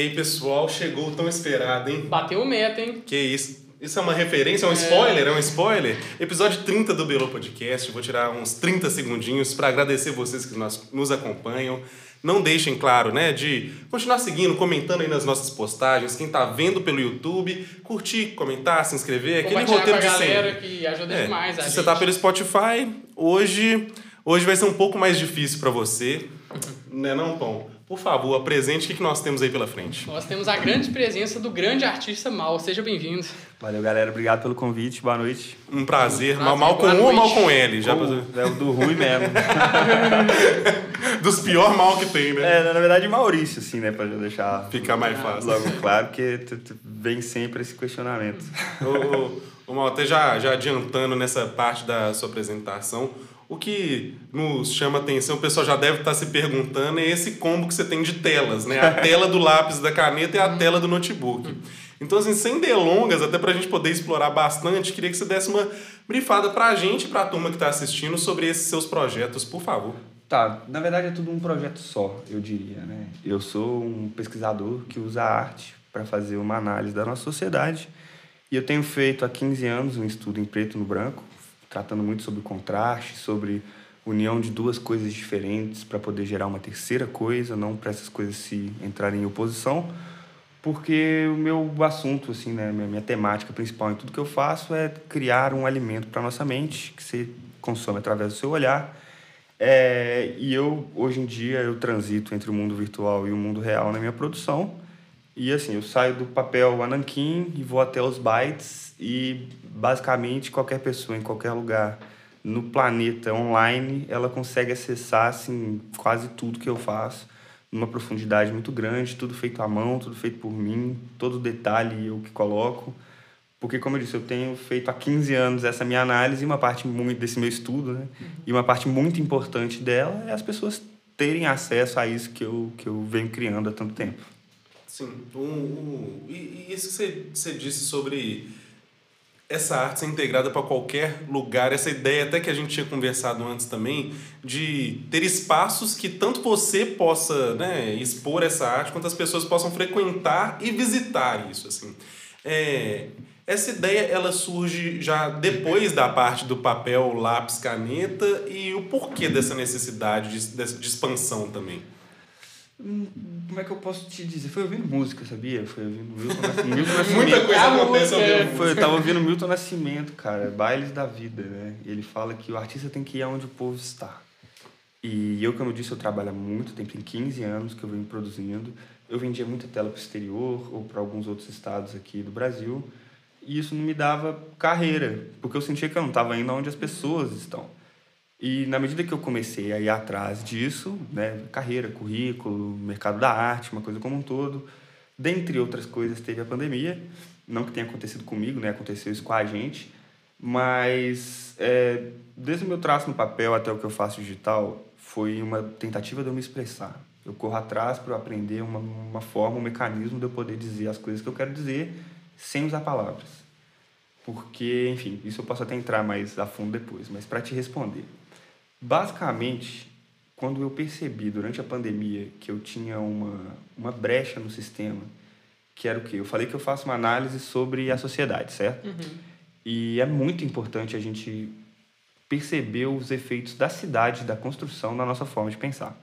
E aí, pessoal, chegou o tão esperado, hein? Bateu o meta, hein? Que isso? Isso é uma referência, é um spoiler? É um spoiler? Episódio 30 do Belo Podcast. Vou tirar uns 30 segundinhos para agradecer vocês que nos, acompanham. Não deixem, claro, né, de continuar seguindo, comentando aí nas nossas postagens. Quem tá vendo pelo YouTube, curtir, comentar, se inscrever. Aquele roteiro de galera sempre. que ajuda É, demais a se gente. você tá pelo Spotify, hoje, hoje vai ser um pouco mais difícil para você. né não, Tom? Por favor, apresente o que que nós temos aí pela frente. Nós temos a grande presença do grande artista Mal. Seja bem-vindo. Valeu, galera. Obrigado pelo convite. Boa noite. Um prazer. prazer, mal com boa U ou mal com L? Já é o do Rui mesmo. Dos pior mal que tem, né? é, na verdade, Maurício, assim, né? Pra já deixar Fica mais fácil. logo claro, porque tu- tu- vem sempre esse questionamento. Ô, ô, ô, Mal, até já, já adiantando nessa parte da sua apresentação, o que nos chama atenção, o pessoal já deve estar se perguntando, é esse combo que você tem de telas, né? A tela do lápis da caneta e a tela do notebook. Então, assim, sem delongas, até pra gente poder explorar bastante, queria que você desse uma brifada pra gente e pra turma que tá assistindo sobre esses seus projetos, por favor. Tá, na verdade é tudo um projeto só, eu diria, né? Eu sou um pesquisador que usa a arte para fazer uma análise da nossa sociedade e eu tenho feito há 15 anos um estudo em preto e no branco, tratando muito sobre contraste, sobre união de duas coisas diferentes para poder gerar uma terceira coisa, não para essas coisas se entrarem em oposição, porque o meu assunto, assim, né, minha, minha temática principal em tudo que eu faço é criar um alimento para nossa mente que você consome através do seu olhar é, e eu, hoje em dia, eu transito entre o mundo virtual e o mundo real na minha produção. E assim, eu saio do papel Anankin e vou até os bytes e basicamente qualquer pessoa em qualquer lugar no planeta online, ela consegue acessar assim quase tudo que eu faço numa profundidade muito grande, tudo feito à mão, tudo feito por mim, todo detalhe eu que coloco. Porque, como eu disse, eu tenho feito há 15 anos essa minha análise e uma parte muito desse meu estudo, né? E uma parte muito importante dela é as pessoas terem acesso a isso que eu, que eu venho criando há tanto tempo. Sim. Um, um, e, e isso que você, você disse sobre essa arte ser integrada para qualquer lugar, essa ideia até que a gente tinha conversado antes também, de ter espaços que tanto você possa né, expor essa arte, quanto as pessoas possam frequentar e visitar isso. Assim. É, essa ideia ela surge já depois da parte do papel, lápis, caneta e o porquê dessa necessidade de, de, de expansão também. Hum, Como é que eu posso te dizer? Foi ouvindo música, sabia? Foi ouvindo Milton Nascimento. Milton Nascimento. Muita coisa A acontece ao música, mesmo Foi, eu tava ouvindo Milton Nascimento, cara, Bailes da Vida, né? E ele fala que o artista tem que ir aonde o povo está. E eu, como eu disse, eu trabalho há muito tempo, tem 15 anos que eu venho produzindo. Eu vendia muita tela para o exterior ou para alguns outros estados aqui do Brasil. E isso não me dava carreira, porque eu sentia que eu não estava indo onde as pessoas estão. E na medida que eu comecei a ir atrás disso, né, carreira, currículo, mercado da arte, uma coisa como um todo, dentre outras coisas, teve a pandemia. Não que tenha acontecido comigo, né, aconteceu isso com a gente, mas é, desde o meu traço no papel até o que eu faço digital, foi uma tentativa de eu me expressar. Eu corro atrás para aprender uma, uma forma, um mecanismo de eu poder dizer as coisas que eu quero dizer sem usar palavras. Porque, enfim, isso eu posso até entrar mais a fundo depois, mas para te responder. Basicamente, quando eu percebi durante a pandemia que eu tinha uma, uma brecha no sistema, que era o quê? Eu falei que eu faço uma análise sobre a sociedade, certo? E é muito importante a gente perceber os efeitos da cidade, da construção, na nossa forma de pensar.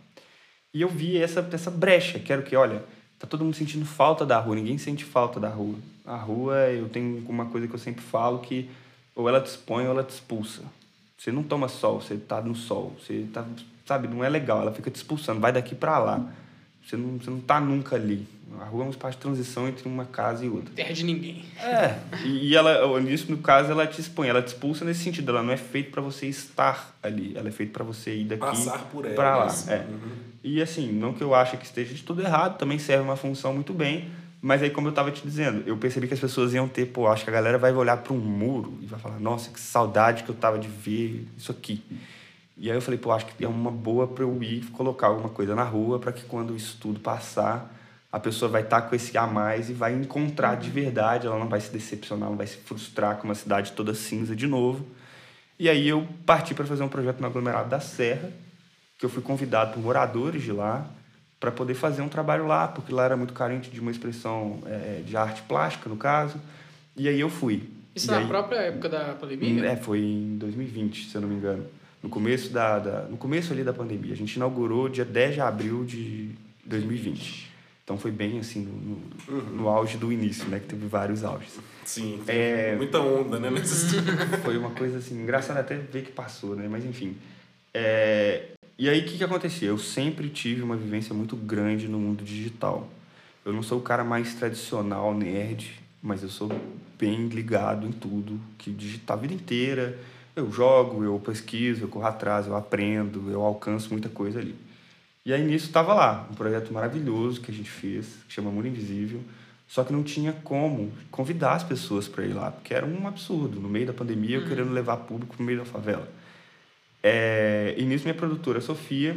E eu vi essa, essa brecha, que era o que, olha, tá todo mundo sentindo falta da rua, ninguém sente falta da rua. A rua, eu tenho uma coisa que eu sempre falo que ou ela te expõe ou ela te expulsa. Você não toma sol, você tá no sol, você tá, sabe, não é legal, ela fica te expulsando, vai daqui para lá. Você não, você não tá nunca ali. A rua é um espaço de transição entre uma casa e outra. Terra de ninguém. É, e e ela, nisso no caso, ela te expõe, ela te expulsa nesse sentido, ela não é feita para você estar ali, ela é feita para você ir daqui Passar por ela, para lá. isso. É. E assim, não que eu ache que esteja de tudo errado, também serve uma função muito bem, mas aí como eu tava te dizendo, eu percebi que as pessoas iam ter, pô, acho que a galera vai olhar para um muro e vai falar, nossa, que saudade que eu tava de ver isso aqui. E aí eu falei, pô, acho que é uma boa para eu ir colocar alguma coisa na rua para que quando isso tudo passar, a pessoa vai estar com esse a mais e vai encontrar de verdade, ela não vai se decepcionar, não vai se frustrar com uma cidade toda cinza de novo. E aí eu parti para fazer um projeto no aglomerado da Serra, que eu fui convidado por moradores de lá para poder fazer um trabalho lá, porque lá era muito carente de uma expressão é, de arte plástica, no caso. E aí eu fui. Isso e na aí, própria época da pandemia? É, foi em 2020, se eu não me engano. No começo, da, da, no começo ali da pandemia. A gente inaugurou dia 10 de abril de 2020. Então foi bem assim, no, no, no auge do início, né? Que teve vários auges. Sim, É. muita onda, né? Nesse... Foi uma coisa assim, engraçada até ver que passou, né? Mas enfim. É, E aí o que, que acontecia? Eu sempre tive uma vivência muito grande no mundo digital. Eu não sou o cara mais tradicional, nerd, mas eu sou bem ligado em tudo que digital a vida inteira. Eu jogo, eu pesquiso, eu corro atrás, eu aprendo, eu alcanço muita coisa ali. E aí nisso estava lá, um projeto maravilhoso que a gente fez, que chama Mundo Invisível, só que não tinha como convidar as pessoas para ir lá, porque era um absurdo. No meio da pandemia, eu querendo levar público no meio da favela. É, e nisso minha produtora, Sofia,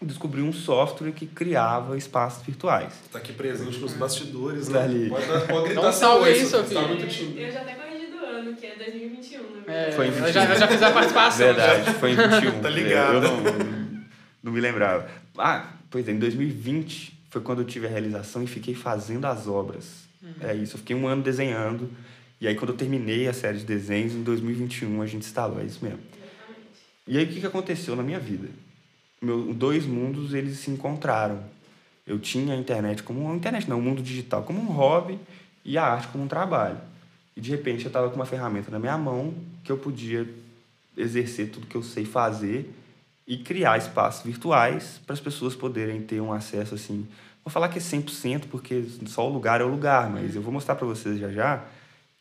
descobriu um software que criava espaços virtuais. Tá aqui presente nos bastidores, Tá né? ali. Pode, dar- pode gritar salve aí, Sofia. Tá muito tímido. Eu já até corrigi do ano, que é 2021, na É, verdade. Foi em eu já, eu já fiz a participação. Verdade, foi em 21. Tá É, ligado. Eu não, não me lembrava. Ah, pois é, em 2020 foi quando eu tive a realização e fiquei fazendo as obras. É isso, eu fiquei um ano desenhando. E aí, quando eu terminei a série de desenhos, em 2021 a gente instalou, é isso mesmo. E aí, o que, que aconteceu na minha vida? Meu, dois mundos, eles se encontraram. Eu tinha a internet como... A internet não, o mundo digital como um hobby e a arte como um trabalho. E, de repente, eu estava com uma ferramenta na minha mão que eu podia exercer tudo que eu sei fazer e criar espaços virtuais para as pessoas poderem ter um acesso, assim... Vou falar que é 100%, porque só o lugar é o lugar, mas eu vou mostrar para vocês já já.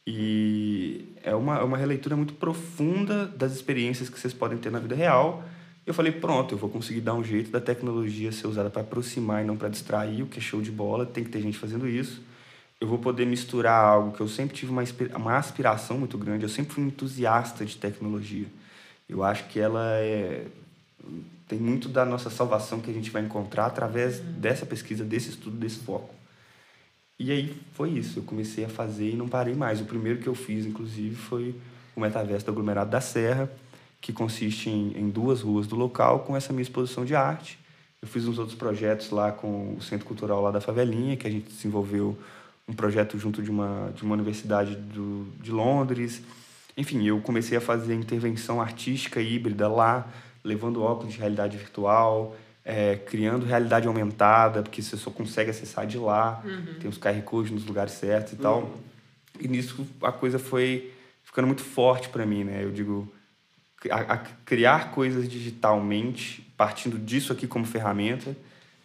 E é uma, é uma releitura muito profunda das experiências que vocês podem ter na vida real. Eu falei, pronto, eu vou conseguir dar um jeito da tecnologia ser usada para aproximar e não para distrair, o que é show de bola, tem que ter gente fazendo isso. Eu vou poder misturar algo que eu sempre tive uma, uma aspiração muito grande, eu sempre fui um entusiasta de tecnologia. Eu acho que ela é tem muito da nossa salvação que a gente vai encontrar através dessa pesquisa, desse estudo, desse foco. E aí foi isso, eu comecei a fazer e não parei mais. O primeiro que eu fiz, inclusive, foi o Metaverso do Aglomerado da Serra, que consiste em, em duas ruas do local com essa minha exposição de arte. Eu fiz uns outros projetos lá com o Centro Cultural lá da Favelinha, que a gente desenvolveu um projeto junto de uma, de uma universidade do, de Londres. Enfim, eu comecei a fazer intervenção artística híbrida lá, levando óculos de realidade virtual, é, criando realidade aumentada, porque você só consegue acessar de lá, tem os QR Codes nos lugares certos e tal. E nisso a coisa foi ficando muito forte para mim, né? Eu digo, a, a criar coisas digitalmente, partindo disso aqui como ferramenta,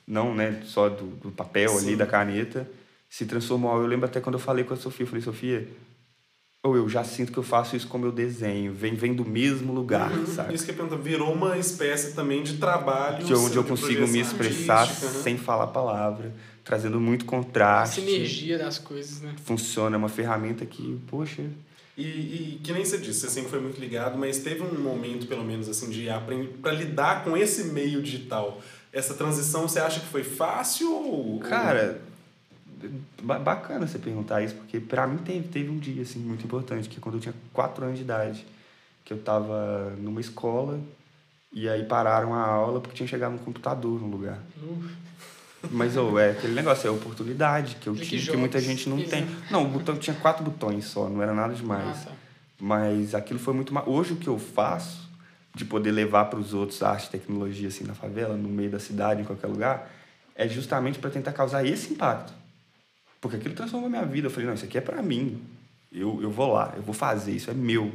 não né, só do, do papel ali, Sim. da caneta, se transformou. Eu lembro até quando eu falei com a Sofia, eu falei, Sofia, ou eu já sinto que eu faço isso com o meu desenho, vem, vem do mesmo lugar, sabe? Isso que eu pergunto, virou uma espécie também de trabalho. De onde eu consigo me expressar artística, né? sem falar a palavra, trazendo muito A contraste. sinergia das coisas, né? Funciona, é uma ferramenta que, poxa, E, e que nem você disse, você sempre foi muito ligado, mas teve um momento, pelo menos, assim, de aprender para lidar com esse meio digital. Essa transição, você acha que foi fácil ou. Cara, bacana você perguntar isso, porque pra mim teve, teve um dia assim, muito importante, que quando eu tinha 4 anos de idade, que eu tava numa escola e aí pararam a aula porque tinha chegado um computador no lugar. Mas ô, é aquele negócio, é a oportunidade que eu Clique tive, que muita gente não Isso. tem. Não, o botão tinha quatro botões só, não era nada demais. Ah, tá. Mas aquilo foi muito ma- Hoje o que eu faço, de poder levar para os outros arte e tecnologia assim na favela, no meio da cidade, em qualquer lugar, é justamente para tentar causar esse impacto. Porque aquilo transformou a minha vida. Eu falei, não, isso aqui é para mim. Eu, eu vou lá, eu vou fazer, isso é meu.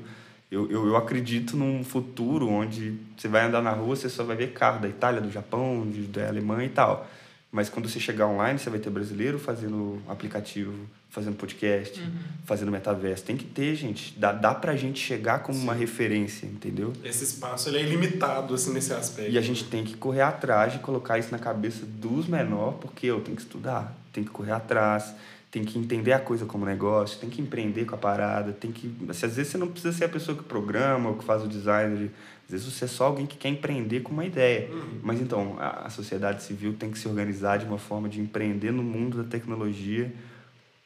Eu, eu, eu acredito num futuro onde você vai andar na rua, você só vai ver carro da Itália, do Japão, de, da Alemanha e tal. Mas quando você chegar online, você vai ter brasileiro fazendo aplicativo, fazendo podcast, fazendo metaverso. Tem que ter, gente. Dá, dá pra gente chegar como uma referência, entendeu? Esse espaço ele é ilimitado, assim, nesse aspecto. E a gente tem que correr atrás de colocar isso na cabeça dos menores, porque eu tenho que estudar, tem que correr atrás, tem que entender a coisa como negócio, tem que empreender com a parada, tem que. assim, às vezes você não precisa ser a pessoa que programa ou que faz o design, às vezes você é só alguém que quer empreender com uma ideia. Mas então, a, a sociedade civil tem que se organizar de uma forma de empreender no mundo da tecnologia,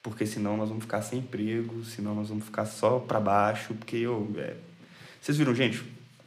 porque senão nós vamos ficar sem emprego, senão nós vamos ficar só para baixo, porque eu. é, Vocês viram, gente?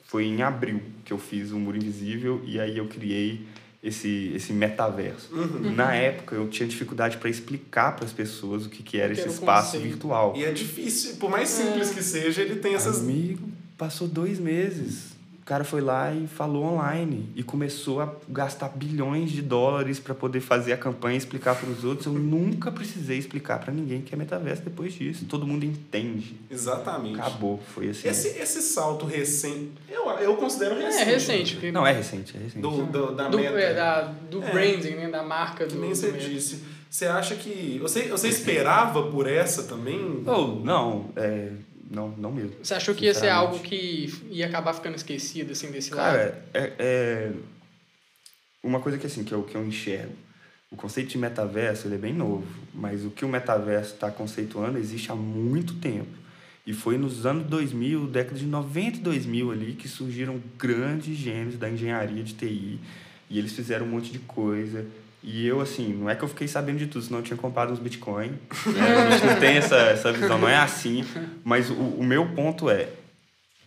Foi em abril que eu fiz o Muro Invisível e aí eu criei esse, esse metaverso. Uhum. Na época, eu tinha dificuldade para explicar para as pessoas o que, que era O que esse era espaço conceito. virtual. E é difícil, por mais simples que seja, ele tem essas. Amigo, passou dois meses. O cara foi lá e falou online e começou a gastar bilhões de dólares para poder fazer a campanha e explicar para os outros. Eu nunca precisei explicar para ninguém que é metaverso depois disso. Todo mundo entende. Exatamente. Acabou, foi assim. Esse, esse salto recente, eu, eu considero recente. É recente. porque- Não, é recente, é recente. Do, do- da do, meta. é, da, do É. branding, né? Da marca Que do. nem você disse. Você acha que. Você, você esperava por essa também? Oh, não, é, não, não mesmo. Você achou que ia ser algo que ia acabar ficando esquecido, assim, desse lado? Cara, é, é uma coisa que assim que eu, que eu enxergo. O conceito de metaverso ele é bem novo, mas o que o metaverso está conceituando existe há muito tempo. E foi nos anos 2000, década de 90 e 2000 ali, que surgiram grandes gênios da engenharia de TI. E eles fizeram um monte de coisa. E eu, assim, não é que eu fiquei sabendo de tudo, senão eu tinha comprado uns Bitcoin. né? A gente não tem essa, essa visão, não é assim. Mas o, o meu ponto é,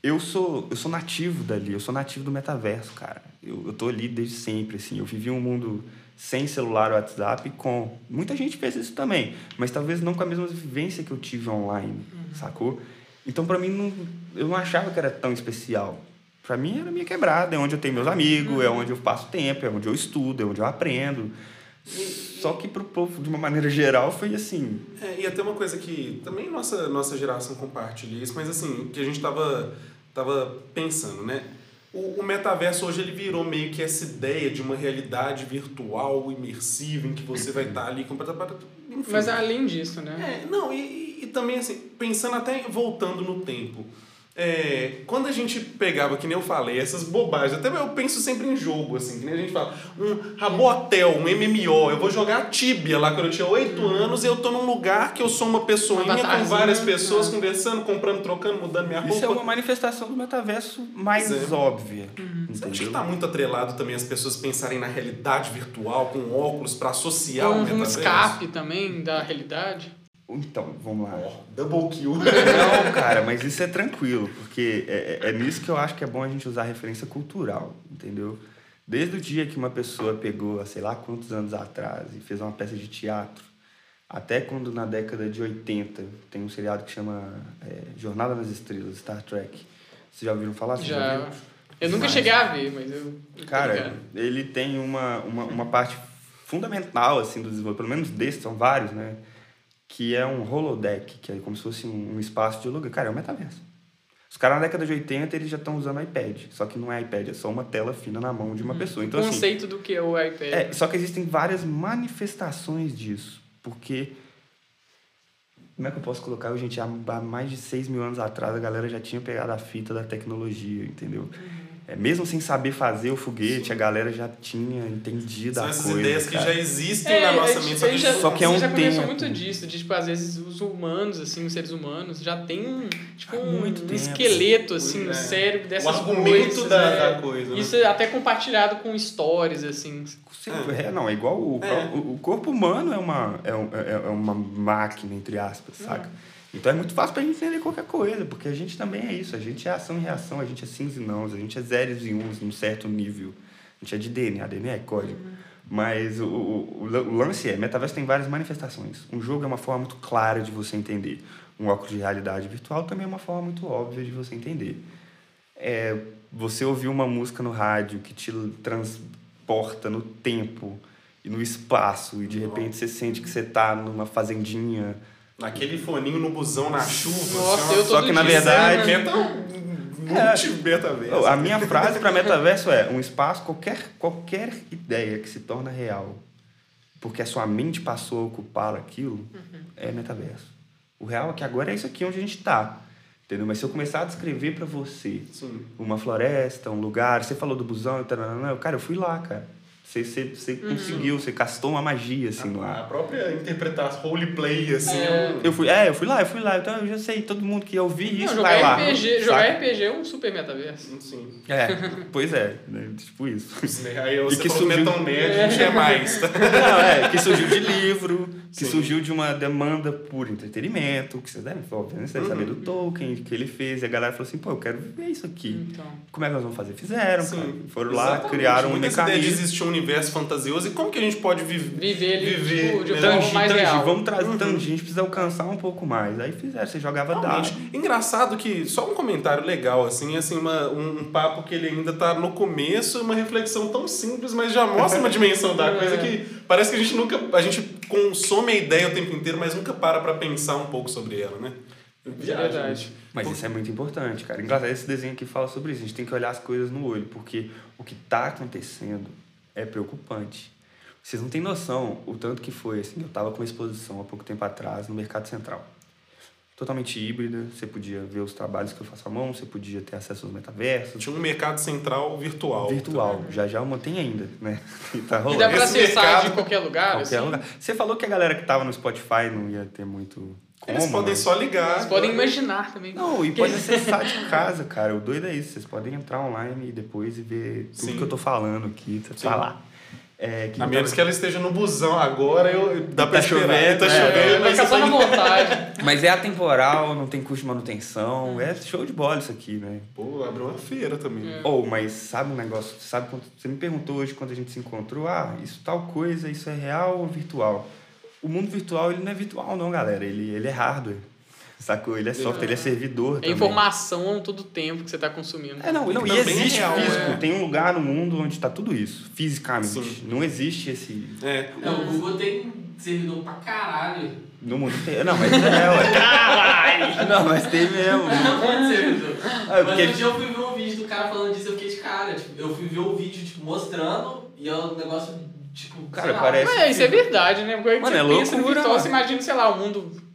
eu sou, eu sou nativo dali, eu sou nativo do metaverso, cara. Eu, eu tô ali desde sempre, assim. Eu vivi um mundo sem celular ou WhatsApp com... Muita gente fez isso também, mas talvez não com a mesma vivência que eu tive online, sacou? Então, pra mim, não, eu não achava que era tão especial. Pra mim, era minha quebrada, é onde eu tenho meus amigos, é onde eu passo tempo, é onde eu estudo, é onde eu aprendo. Só que pro povo, de uma maneira geral, foi assim... É, e até uma coisa que também nossa, nossa geração compartilha isso, mas assim, que a gente tava, tava pensando, né? O, o metaverso hoje ele virou meio que essa ideia de uma realidade virtual, imersiva, em que você vai estar ali completamente. Mas além disso, né? É, não, e, e- e também assim, pensando até voltando no tempo. É, quando a gente pegava, que nem eu falei, essas bobagens, até eu penso sempre em jogo, assim, que nem a gente fala, um Rabotel, um MMO, eu vou jogar Tibia lá quando eu tinha 8 anos e eu tô num lugar que eu sou uma pessoinha com avatarzinho, várias pessoas né? conversando, comprando, trocando, mudando minha roupa. Isso é uma manifestação do metaverso mais é. óbvia, Você acha que tá muito atrelado também as pessoas pensarem na realidade virtual, com óculos, pra associar o Um, um metaverso? escape também da realidade. Então, vamos lá. Ó, double kill. Não, cara, mas isso é tranquilo, porque é, é é nisso que eu acho que é bom a gente usar referência cultural, entendeu? Desde o dia que uma pessoa pegou, sei lá quantos anos atrás, e fez uma peça de teatro, até quando na década de 80 tem um seriado que chama é, Jornada nas Estrelas, Star Trek. Vocês já ouviram falar? Vocês Já. viram? Eu nunca Mas- cheguei a ver, mas eu. eu Cara, ele tem uma, uma, uma parte fundamental, assim, do desenvolvimento, pelo menos desses, são vários, né? Que é um holodeck, que é como se fosse um, espaço de lugar. Cara, é um metaverso. Os caras na década de 80, eles já estão usando iPad. Só que não é iPad, é só uma tela fina na mão de uma pessoa. Então, o assim, conceito do que é o iPad. é, só que existem várias manifestações disso. Porque. Como é que eu posso colocar? Gente, há há mais de 6 mil anos atrás a galera já tinha pegado a fita da tecnologia, entendeu? É, mesmo sem saber fazer o foguete, a galera já tinha entendido São a essas coisa. ideias que cara. já existem É, na nossa mente, gente- só que, já, só que é um já tempo. muito disso, de tipo, às vezes os humanos, assim, os seres humanos, já tem um, tipo, um, um tempo. esqueleto, assim, no É. cérebro o dessas argumento coisas. da, é. da coisa. né? Isso é até compartilhado com histórias, assim. Sim, é. não, é igual o, É. o, o corpo humano é uma, é, é, é uma máquina, entre aspas, saca? Então é muito fácil pra gente entender qualquer coisa, porque a gente também é isso, a gente é ação e reação, a gente é sims e nãos, a gente é zeros e uns num certo nível. A gente é de DNA, DNA é código. Mas o, o, o lan- o lance é, metaverso tem várias manifestações. Um jogo é uma forma muito clara de você entender. Um óculos de realidade virtual também é uma forma muito óbvia de você entender. É, você ouvir uma música no rádio que te transporta no tempo e no espaço, e de repente você sente que você tá numa fazendinha. Naquele foninho no busão, na chuva. Nossa, assim, eu Só que na verdade. Meta, multi-metaverso. A minha frase para metaverso é: um espaço, qualquer, qualquer ideia que se torna real, porque a sua mente passou a ocupar aquilo, é metaverso. O real é que agora é isso aqui onde a gente está. Entendeu? Mas se eu começar a descrever para você Sim. uma floresta, um lugar, você falou do busão e tal, cara, eu fui lá, cara. Você, você, você conseguiu, você castou uma magia assim no ar. A própria interpretação, roleplay, assim. É. um- Eu fui, é, eu fui lá, eu fui lá, então eu já sei, todo mundo que ouvir Não, isso jogar vai lá. RPG, jogar saca? RPG é um super metaverso. Sim. É, pois é, né, tipo isso. Aí você que falou que não é surgiu- tão nerd, a gente é mais. Tá? Não, é, que surgiu de livro, que Sim. surgiu de uma demanda por entretenimento, que vocês devem, obviamente, vocês devem Uhum. saber do Tolkien, que ele fez, e a galera falou assim, pô, eu quero ver isso aqui. Então. Como é que nós vamos fazer? Fizeram, Sim. cara. Foram lá, Exatamente. criaram um Muita de mecanismo. um universo fantasioso e como que a gente pode vi Viver ele, viver tipo, de melhor. forma Tangi, mais tangi, real. vamos trazer Uhum. tangi, a gente precisa alcançar um pouco mais. Aí fizeram, você jogava dado. Engraçado que, só um comentário legal, assim, assim uma, um, um papo que ele ainda tá no começo, uma reflexão tão simples, mas já mostra uma dimensão da coisa que parece que a gente nunca. A gente consome a ideia o tempo inteiro, mas nunca para pra pensar um pouco sobre ela, né? Viagem, verdade. Mas isso é muito importante, cara. Engraçado, esse desenho aqui fala sobre isso. A gente tem que olhar as coisas no olho, porque o que tá acontecendo é preocupante. Vocês não têm noção o tanto que foi, assim. Eu tava com uma exposição há pouco tempo atrás no Mercado Central. Totalmente híbrida, você podia ver os trabalhos que eu faço à mão, você podia ter acesso aos metaversos. Tinha um mercado central virtual. Virtual, já já mantém ainda, né? E tá E rolando. dá pra acessar mercado- de qualquer lugar, Qualquer assim. lugar. Você falou que a galera que tava no Spotify não ia ter muito como, Eles podem mas- só ligar. Vocês podem imaginar também. Não, e pode acessar de casa, cara. O doido é isso. Vocês podem entrar online e depois e ver tudo Sim. que eu tô falando aqui. Tá Sim. lá. É, que A menos que ela esteja no busão agora, eu, dá pra Tá esperar. chovendo, tá é. chovendo, É, vai mas na vontade. É atemporal, não tem custo de manutenção. É show de bola isso aqui, né? Pô, abriu uma feira também. É. Ou, mas sabe um negócio? Sabe quando, você me perguntou hoje quando a gente se encontrou, ah, isso tal coisa, isso é real ou virtual? O mundo virtual, ele não é virtual não, galera. Ele, ele é hardware. Sacou? Ele é software, ele é servidor É também. informação todo o tempo que você tá consumindo. É, não, não e também é existe real, físico. é. Tem um lugar no mundo onde está tudo isso, fisicamente. Sim. Não existe esse. É. É, o Google tem servidor pra caralho. No mundo inteiro. Não, mas é, ué. Caralho! Não, mas tem mesmo. Um monte de servidor. Ah, Mas porque- outro dia eu fui ver um vídeo do cara falando disso, eu fiquei de cara. Tipo, eu fui ver o vídeo, tipo, mostrando e é um negócio, tipo, Cara, sei lá, parece- Mas é, isso é verdade, né? Porque Mano, você é pensa no loucura, virtual, mano. você imagina, sei lá, o mundo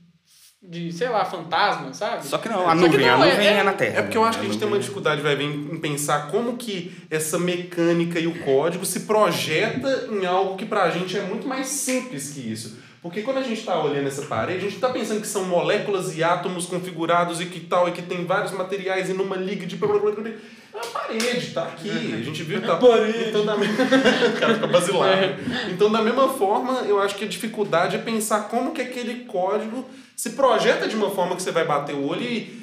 de, sei lá, fantasma, sabe? Só que não, a Só que nuvem, não, a é- nuvem é, é- na Terra. É porque eu né? acho que a gente tem uma dificuldade, vai ver, em em pensar como que essa mecânica e o código se projeta em algo que pra gente é muito mais simples que isso. Porque quando a gente está olhando essa parede, a gente está pensando que são moléculas e átomos configurados e que tal, e que tem vários materiais e numa liga de... É uma parede, tá aqui. A gente viu que tá... Parede. Então, da... o cara fica basilado. Então, da mesma forma, eu acho que a dificuldade é pensar como que aquele código se projeta de uma forma que você vai bater o olho e...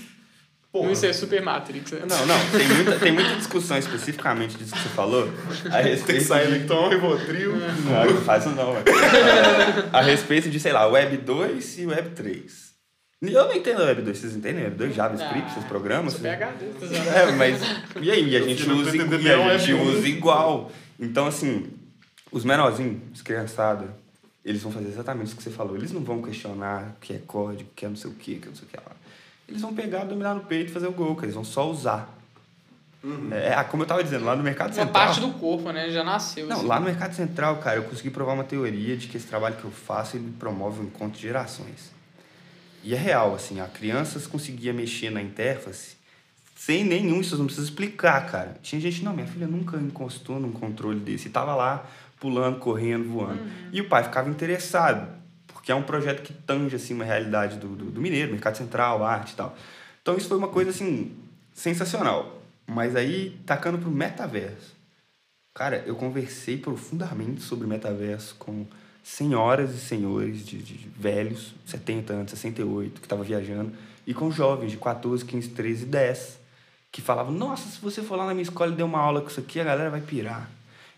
Porra, Isso é Super Matrix, né? Não, não, tem muita, tem muita discussão especificamente disso que você falou. A tem que respeito sair de- Electron, Rivotril. Não, não faz não, velho. A respeito de, sei lá, Web 2 e Web 3. Eu não entendo Web 2, vocês entendem Web 2? JavaScript, programam? Sou Vocês- PHD, tá. É, mas. E aí? E a gente usa, tá e a um gente um. usa igual. Então, assim, os menorzinhos, os criançada, eles vão fazer exatamente isso que você falou. Eles não vão questionar o que é código, o que é não sei o que, que é não sei o que lá. Eles vão pegar, dominar no peito e fazer o gol, que eles vão só usar. É, ah, como eu tava dizendo, lá no Mercado Uma Central. parte do corpo, né? Já nasceu. Não, assim. lá no Mercado Central, cara, eu consegui provar uma teoria de que esse trabalho que eu faço, ele promove um encontro de gerações. E é real, assim, a crianças conseguia mexer na interface sem nenhum, isso não precisa explicar, cara. Tinha gente, não, minha filha nunca encostou num controle desse, e tava lá pulando, correndo, voando. E o pai ficava interessado, porque é um projeto que tange, assim, uma realidade do, do, do mineiro, Mercado Central, arte e tal. Então isso foi uma coisa, assim, sensacional. Mas aí, tacando pro metaverso. Cara, eu conversei profundamente sobre metaverso com senhoras e senhores de, de velhos, 70 anos, 68, que estavam viajando, e com jovens de 14, 15, 13, 10, que falavam: Nossa, se você for lá na minha escola e der uma aula com isso aqui, a galera vai pirar.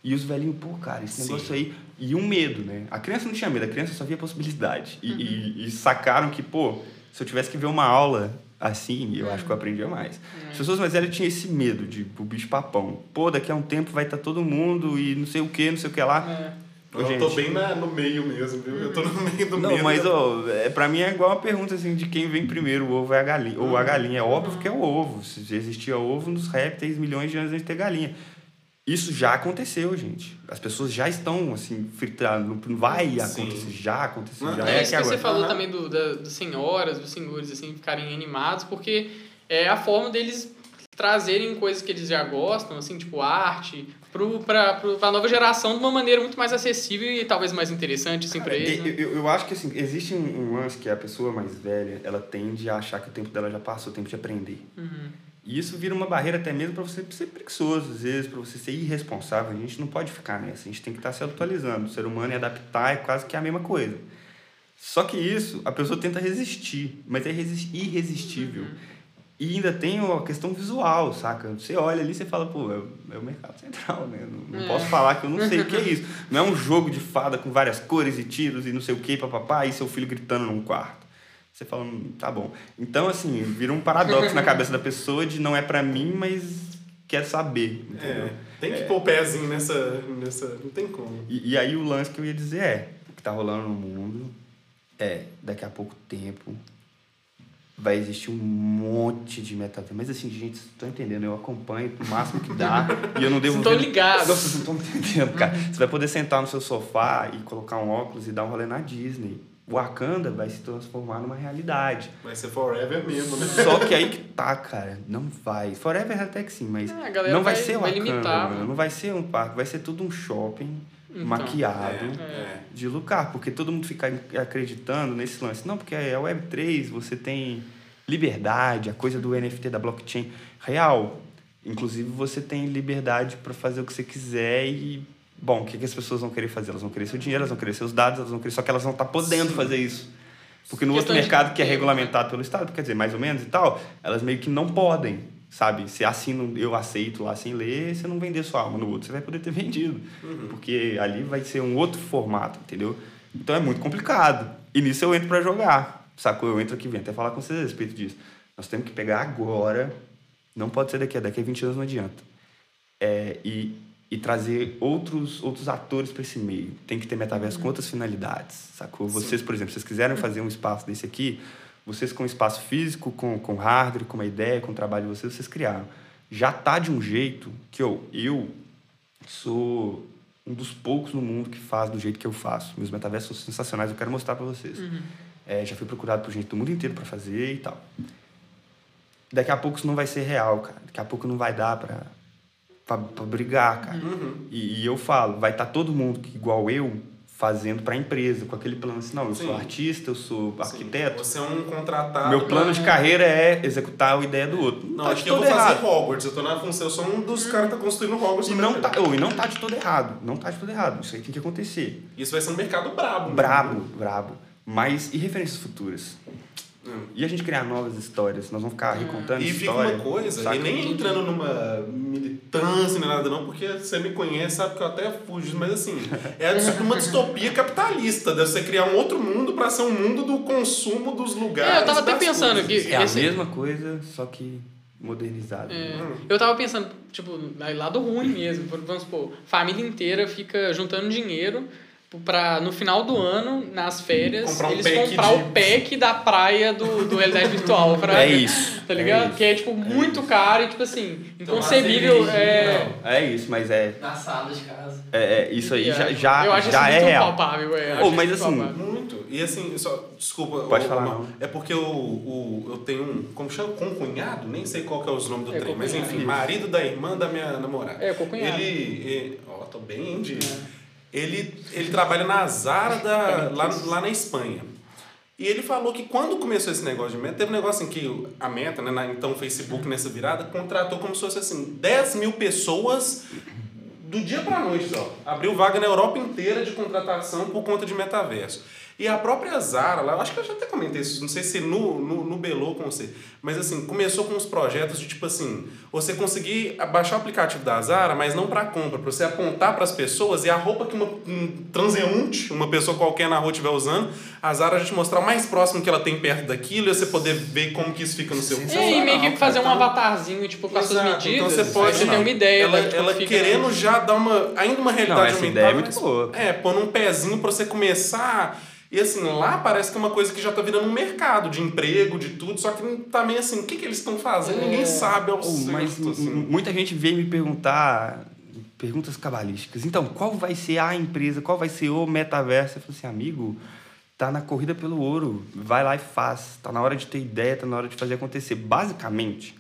E os velhinhos, pô, cara, esse Sim. negócio aí. E um medo, né? A criança não tinha medo, a criança só via possibilidade. E, e- e sacaram que, pô, se eu tivesse que ver uma aula assim, eu acho que eu aprendia mais. As pessoas mais velhas tinham esse medo de o bicho papão. Pô, daqui a um tempo vai estar todo mundo e não sei o que, não sei o que lá. É. Eu tô gente. bem na- no meio mesmo, viu? Eu tô no meio do Não, meio. mas ó, é, pra mim é igual uma pergunta assim de quem vem primeiro, o ovo é a galinha. Ou a galinha. É óbvio que é o ovo. Se existia ovo nos répteis milhões de anos antes de ter galinha. Isso já aconteceu, gente. As pessoas já estão, assim, fritando. Não vai Sim. acontecer. Já aconteceu. Não, já É é isso que que você agora. falou Aham. também do, da, das senhoras, dos senhores, assim, ficarem animados, porque é a forma deles trazerem coisas que eles já gostam, assim, tipo arte, pro, pra nova geração de uma maneira muito mais acessível e talvez mais interessante, assim, pra Cara, eles. eu, né? eu, eu acho que assim, existe um, um lance que a pessoa mais velha, ela tende a achar que o tempo dela já passou, o tempo de aprender. Uhum. E isso vira uma barreira até mesmo para você ser preguiçoso, às vezes, para você ser irresponsável. A gente não pode ficar nessa, a gente tem que estar se atualizando. O ser humano e adaptar é quase que a mesma coisa. Só que isso, a pessoa tenta resistir, mas é resi- irresistível. E ainda tem a questão visual, saca? Você olha ali e você fala, pô, é o, é o mercado central, né? Não, não É. posso falar que eu não sei o que é isso. Não é um jogo de fada com várias cores e tiros e não sei o que, papapá, e seu filho gritando num quarto. Você fala, hum, tá bom. Então, assim, vira um paradoxo na cabeça da pessoa de não é pra mim, mas quer saber, entendeu? É, tem que pôr o pezinho nessa, nessa. Não tem como. E, e aí o lance que eu ia dizer é, o que tá rolando no mundo é, daqui a pouco tempo vai existir um monte de metaverso. Mas assim, gente, vocês estão entendendo, eu acompanho o máximo que dá e eu não devo Vocês não tão ver- ligados. Não, Vocês não estão entendendo, cara. Você vai poder sentar no seu sofá e colocar um óculos e dar um rolê na Disney. O Wakanda vai se transformar numa realidade. Vai ser forever mesmo, né? Só que aí que tá, cara. Não vai. Forever até que sim, mas É, não vai, vai- ser vai Wakanda, limitar, mano. mano. Não vai ser um parque, vai ser tudo um shopping Então. maquiado É, de lugar, porque todo mundo fica acreditando nesse lance. Não, porque é a Web3, você tem liberdade, a coisa do NFT da blockchain real. Inclusive, você tem liberdade para fazer o que você quiser e, bom, o que, que as pessoas vão querer fazer? Elas vão querer seu dinheiro, elas vão querer seus dados, elas vão querer, só que elas não estão podendo Sim. fazer isso. Porque no outro de mercado que é tempo, regulamentado pelo Estado, quer dizer, mais ou menos e tal, elas meio que não podem, sabe? Se assino, eu aceito lá sem ler, você não vender sua alma no outro, você vai poder ter vendido. Porque ali vai ser um outro formato, entendeu? Então é muito complicado. E nisso eu entro para jogar, sacou? Eu entro aqui, venho até falar com vocês a respeito disso. Nós temos que pegar agora, não pode ser daqui a, daqui a 20 anos não adianta. É, e, e trazer outros, outros atores para esse meio. Tem que ter metaverso com outras finalidades, sacou? Vocês, por exemplo, se vocês quiserem fazer um espaço desse aqui, vocês com espaço físico, com, com hardware, com uma ideia, com o trabalho de vocês, vocês criaram. Já tá de um jeito que eu, eu sou um dos poucos no mundo que faz do jeito que eu faço. Meus metaversos são sensacionais, eu quero mostrar para vocês. É, já fui procurado por gente do mundo inteiro para fazer e tal. Daqui a pouco isso não vai ser real, cara. Daqui a pouco não vai dar pra, pra brigar, cara. E, e eu falo, vai estar todo mundo que, igual eu fazendo pra empresa, com aquele plano assim, não, eu Sim. sou artista, eu sou arquiteto. Você é um contratado. Meu plano de carreira é executar a ideia do outro. Não, Não, tá acho que eu todo vou fazer errado. Hogwarts. Eu tô na função, eu sou um dos caras que tá construindo Hogwarts. E não, tá, oh, e não tá de todo errado. Não tá de todo errado. Isso aí tem que acontecer. Isso vai ser um mercado brabo. né? Brabo, brabo. Mas e referências futuras? Hum. E a gente criar novas histórias? Nós vamos ficar recontando E fica história. uma coisa, saca? e nem entrando numa militância nem nada não, porque você me conhece, sabe que eu até fujo mas assim, é uma distopia capitalista, de você criar um outro mundo pra ser um mundo do consumo dos lugares. É, eu tava até pensando coisas. que- É a Esse- mesma coisa, só que modernizada. É, eu tava pensando, tipo, lado ruim mesmo. Vamos supor, família inteira fica juntando dinheiro pra no final do ano, nas férias, Comprar um eles comprar de- o pack da praia do, do realidade virtual. Pra, É isso. Tá ligado? É isso. que é, tipo, muito caro e, tipo assim, Tomar inconcebível. cervejinha, É, É isso, mas é, Na sala de casa. é, é- isso aí já, é, já, eu acho já isso é muito real. palpável. É, acho mas isso assim, palpável. Muito. E assim, só, desculpa. Pode ô, falar, Mal, não. É porque o, o, eu tenho um, como chama? Concunhado? Nem sei qual que é os nomes do É, trem, mas enfim, marido da irmã da minha namorada. É, concunhado. Ele, ele- ó, tô bem de... É. Ele, ele trabalha na Zara da, lá, lá na Espanha. E ele falou que quando começou esse negócio de meta, teve um negócio assim que a meta, né, na, então o Facebook nessa virada, contratou como se fosse assim, 10 mil pessoas do dia pra noite, ó. Abriu vaga na Europa inteira de contratação por conta de metaverso. E a própria Zara, lá, eu acho que eu já até comentei isso, não sei se no, no, no Belô com você, mas assim, começou com os projetos de tipo assim, você conseguir baixar o aplicativo da Zara, mas não para compra, para você apontar para as pessoas e a roupa que uma, um transeunte, uma pessoa qualquer na rua estiver usando, a Zara já te mostrar o mais próximo que ela tem perto daquilo e você poder ver como que isso fica no seu É, e meio que fazer um Então- avatarzinho, tipo, com as suas Exato, medidas. Então você pode. você tem uma ideia. Ela, ela querendo já dar uma. Ainda uma realidade Não, essa aumentada. ideia é muito mas- boa. É, pôr um pezinho pra você começar. E assim, lá parece que é uma coisa que já tá virando um mercado de emprego, de tudo, só que tá meio assim, o que, que eles estão fazendo? É. Ninguém sabe ao Oh, certo. mas assim. muita gente veio me perguntar perguntas cabalísticas. Então, qual vai ser a empresa? Qual vai ser o metaverso? Eu falei assim, amigo, tá na corrida pelo ouro. Vai lá e faz. Tá na hora de ter ideia, tá na hora de fazer acontecer. Basicamente,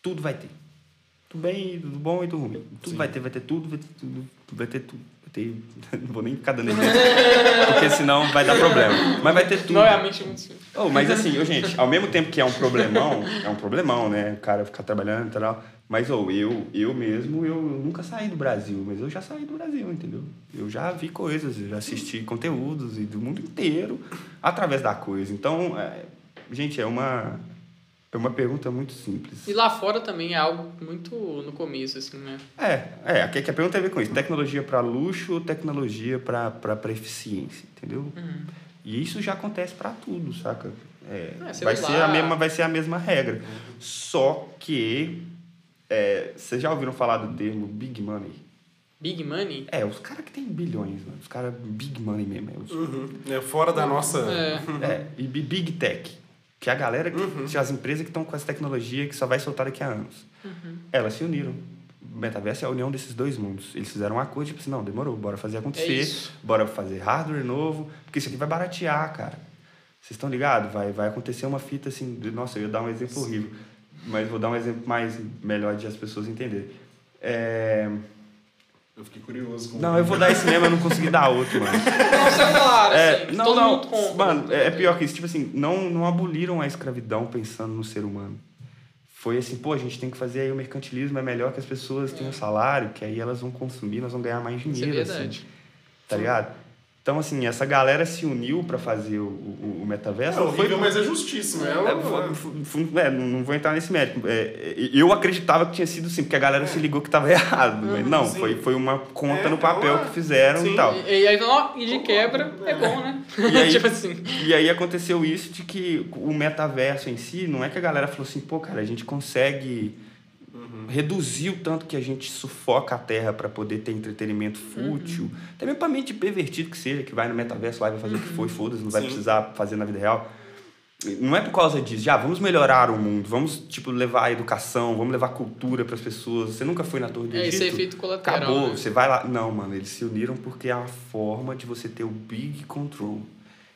tudo vai ter. Tudo bem, tudo bom e tudo ruim. Tudo vai ter, vai ter tudo, vai ter tudo, vai ter tudo. Ter... Não vou nem ficar dando exemplo, porque senão vai dar problema. Mas vai ter tudo. Não é a mente muito. Oh, mas assim, ô, gente, ao mesmo tempo que é um problemão, é um problemão, né? O cara ficar trabalhando e tal. Mas oh, eu, eu mesmo, eu nunca saí do Brasil, mas eu já saí do Brasil, entendeu? Eu já vi coisas, eu já assisti conteúdos e do mundo inteiro através da coisa. Então, é, gente, é uma É uma pergunta muito simples. E lá fora também é algo muito no começo, assim, né? É, é, aqui que a pergunta tem a ver com isso. Tecnologia para luxo ou tecnologia para eficiência, entendeu? Uhum. E isso já acontece para tudo, saca? É, É, vai, ser a mesma, vai ser a mesma regra. Só que. É, vocês já ouviram falar do termo Big Money? Big Money? É, os caras que têm bilhões, mano. Os caras Big Money mesmo. É, os- Uhum. É fora da nossa. É. é, e bi- Big Tech. Que é a galera, que, as empresas que estão com essa tecnologia que só vai soltar daqui a anos. Elas se uniram. Metaverso é a união desses dois mundos. Eles fizeram um acordo, tipo assim, não, demorou, bora fazer acontecer. isso. Bora fazer hardware novo, porque isso aqui vai baratear, cara. Vocês estão ligados? Vai, vai acontecer uma fita assim, de- nossa, eu ia dar um exemplo horrível, mas vou dar um exemplo mais melhor de as pessoas entenderem. É... Eu fiquei curioso com Não, eu vou dar esse mesmo, eu não consegui dar outro, mano. Não, celular, É, assim, não, todo não, mundo compra. mano, é, é pior que isso, tipo assim, não, não aboliram a escravidão pensando no ser humano. Foi assim, pô, a gente tem que fazer aí o mercantilismo, é melhor que as pessoas tenham salário, que aí elas vão consumir, nós vamos ganhar mais Isso é dinheiro, assim, verdade. tá ligado? Então, assim, essa galera se uniu pra fazer o, o, o metaverso. É não foi horrível, mas é justíssimo. É, é, é, não vou entrar nesse mérito. É, eu acreditava que tinha sido assim, porque a galera se ligou que estava errado. Mas não, sim. foi, foi uma conta É, no papel é que fizeram sim. e tal. E, e aí, ó, e de quebra é bom, né? E aí- tipo assim. E aí aconteceu isso de que o metaverso em si, não é que a galera falou assim, pô, cara, a gente consegue reduzir o tanto que a gente sufoca a Terra para poder ter entretenimento fútil, até mesmo pra mente pervertido que seja, que vai no metaverso lá e vai fazer o que for e foda-se, não vai Sim. precisar fazer na vida real. Não é por causa disso, já vamos melhorar o mundo, vamos tipo levar a educação, vamos levar cultura para as pessoas. Você nunca foi na Torre do É, Egito? esse é efeito colateral. Acabou, né? você vai lá. Não, mano, eles se uniram porque é a forma de você ter o big control.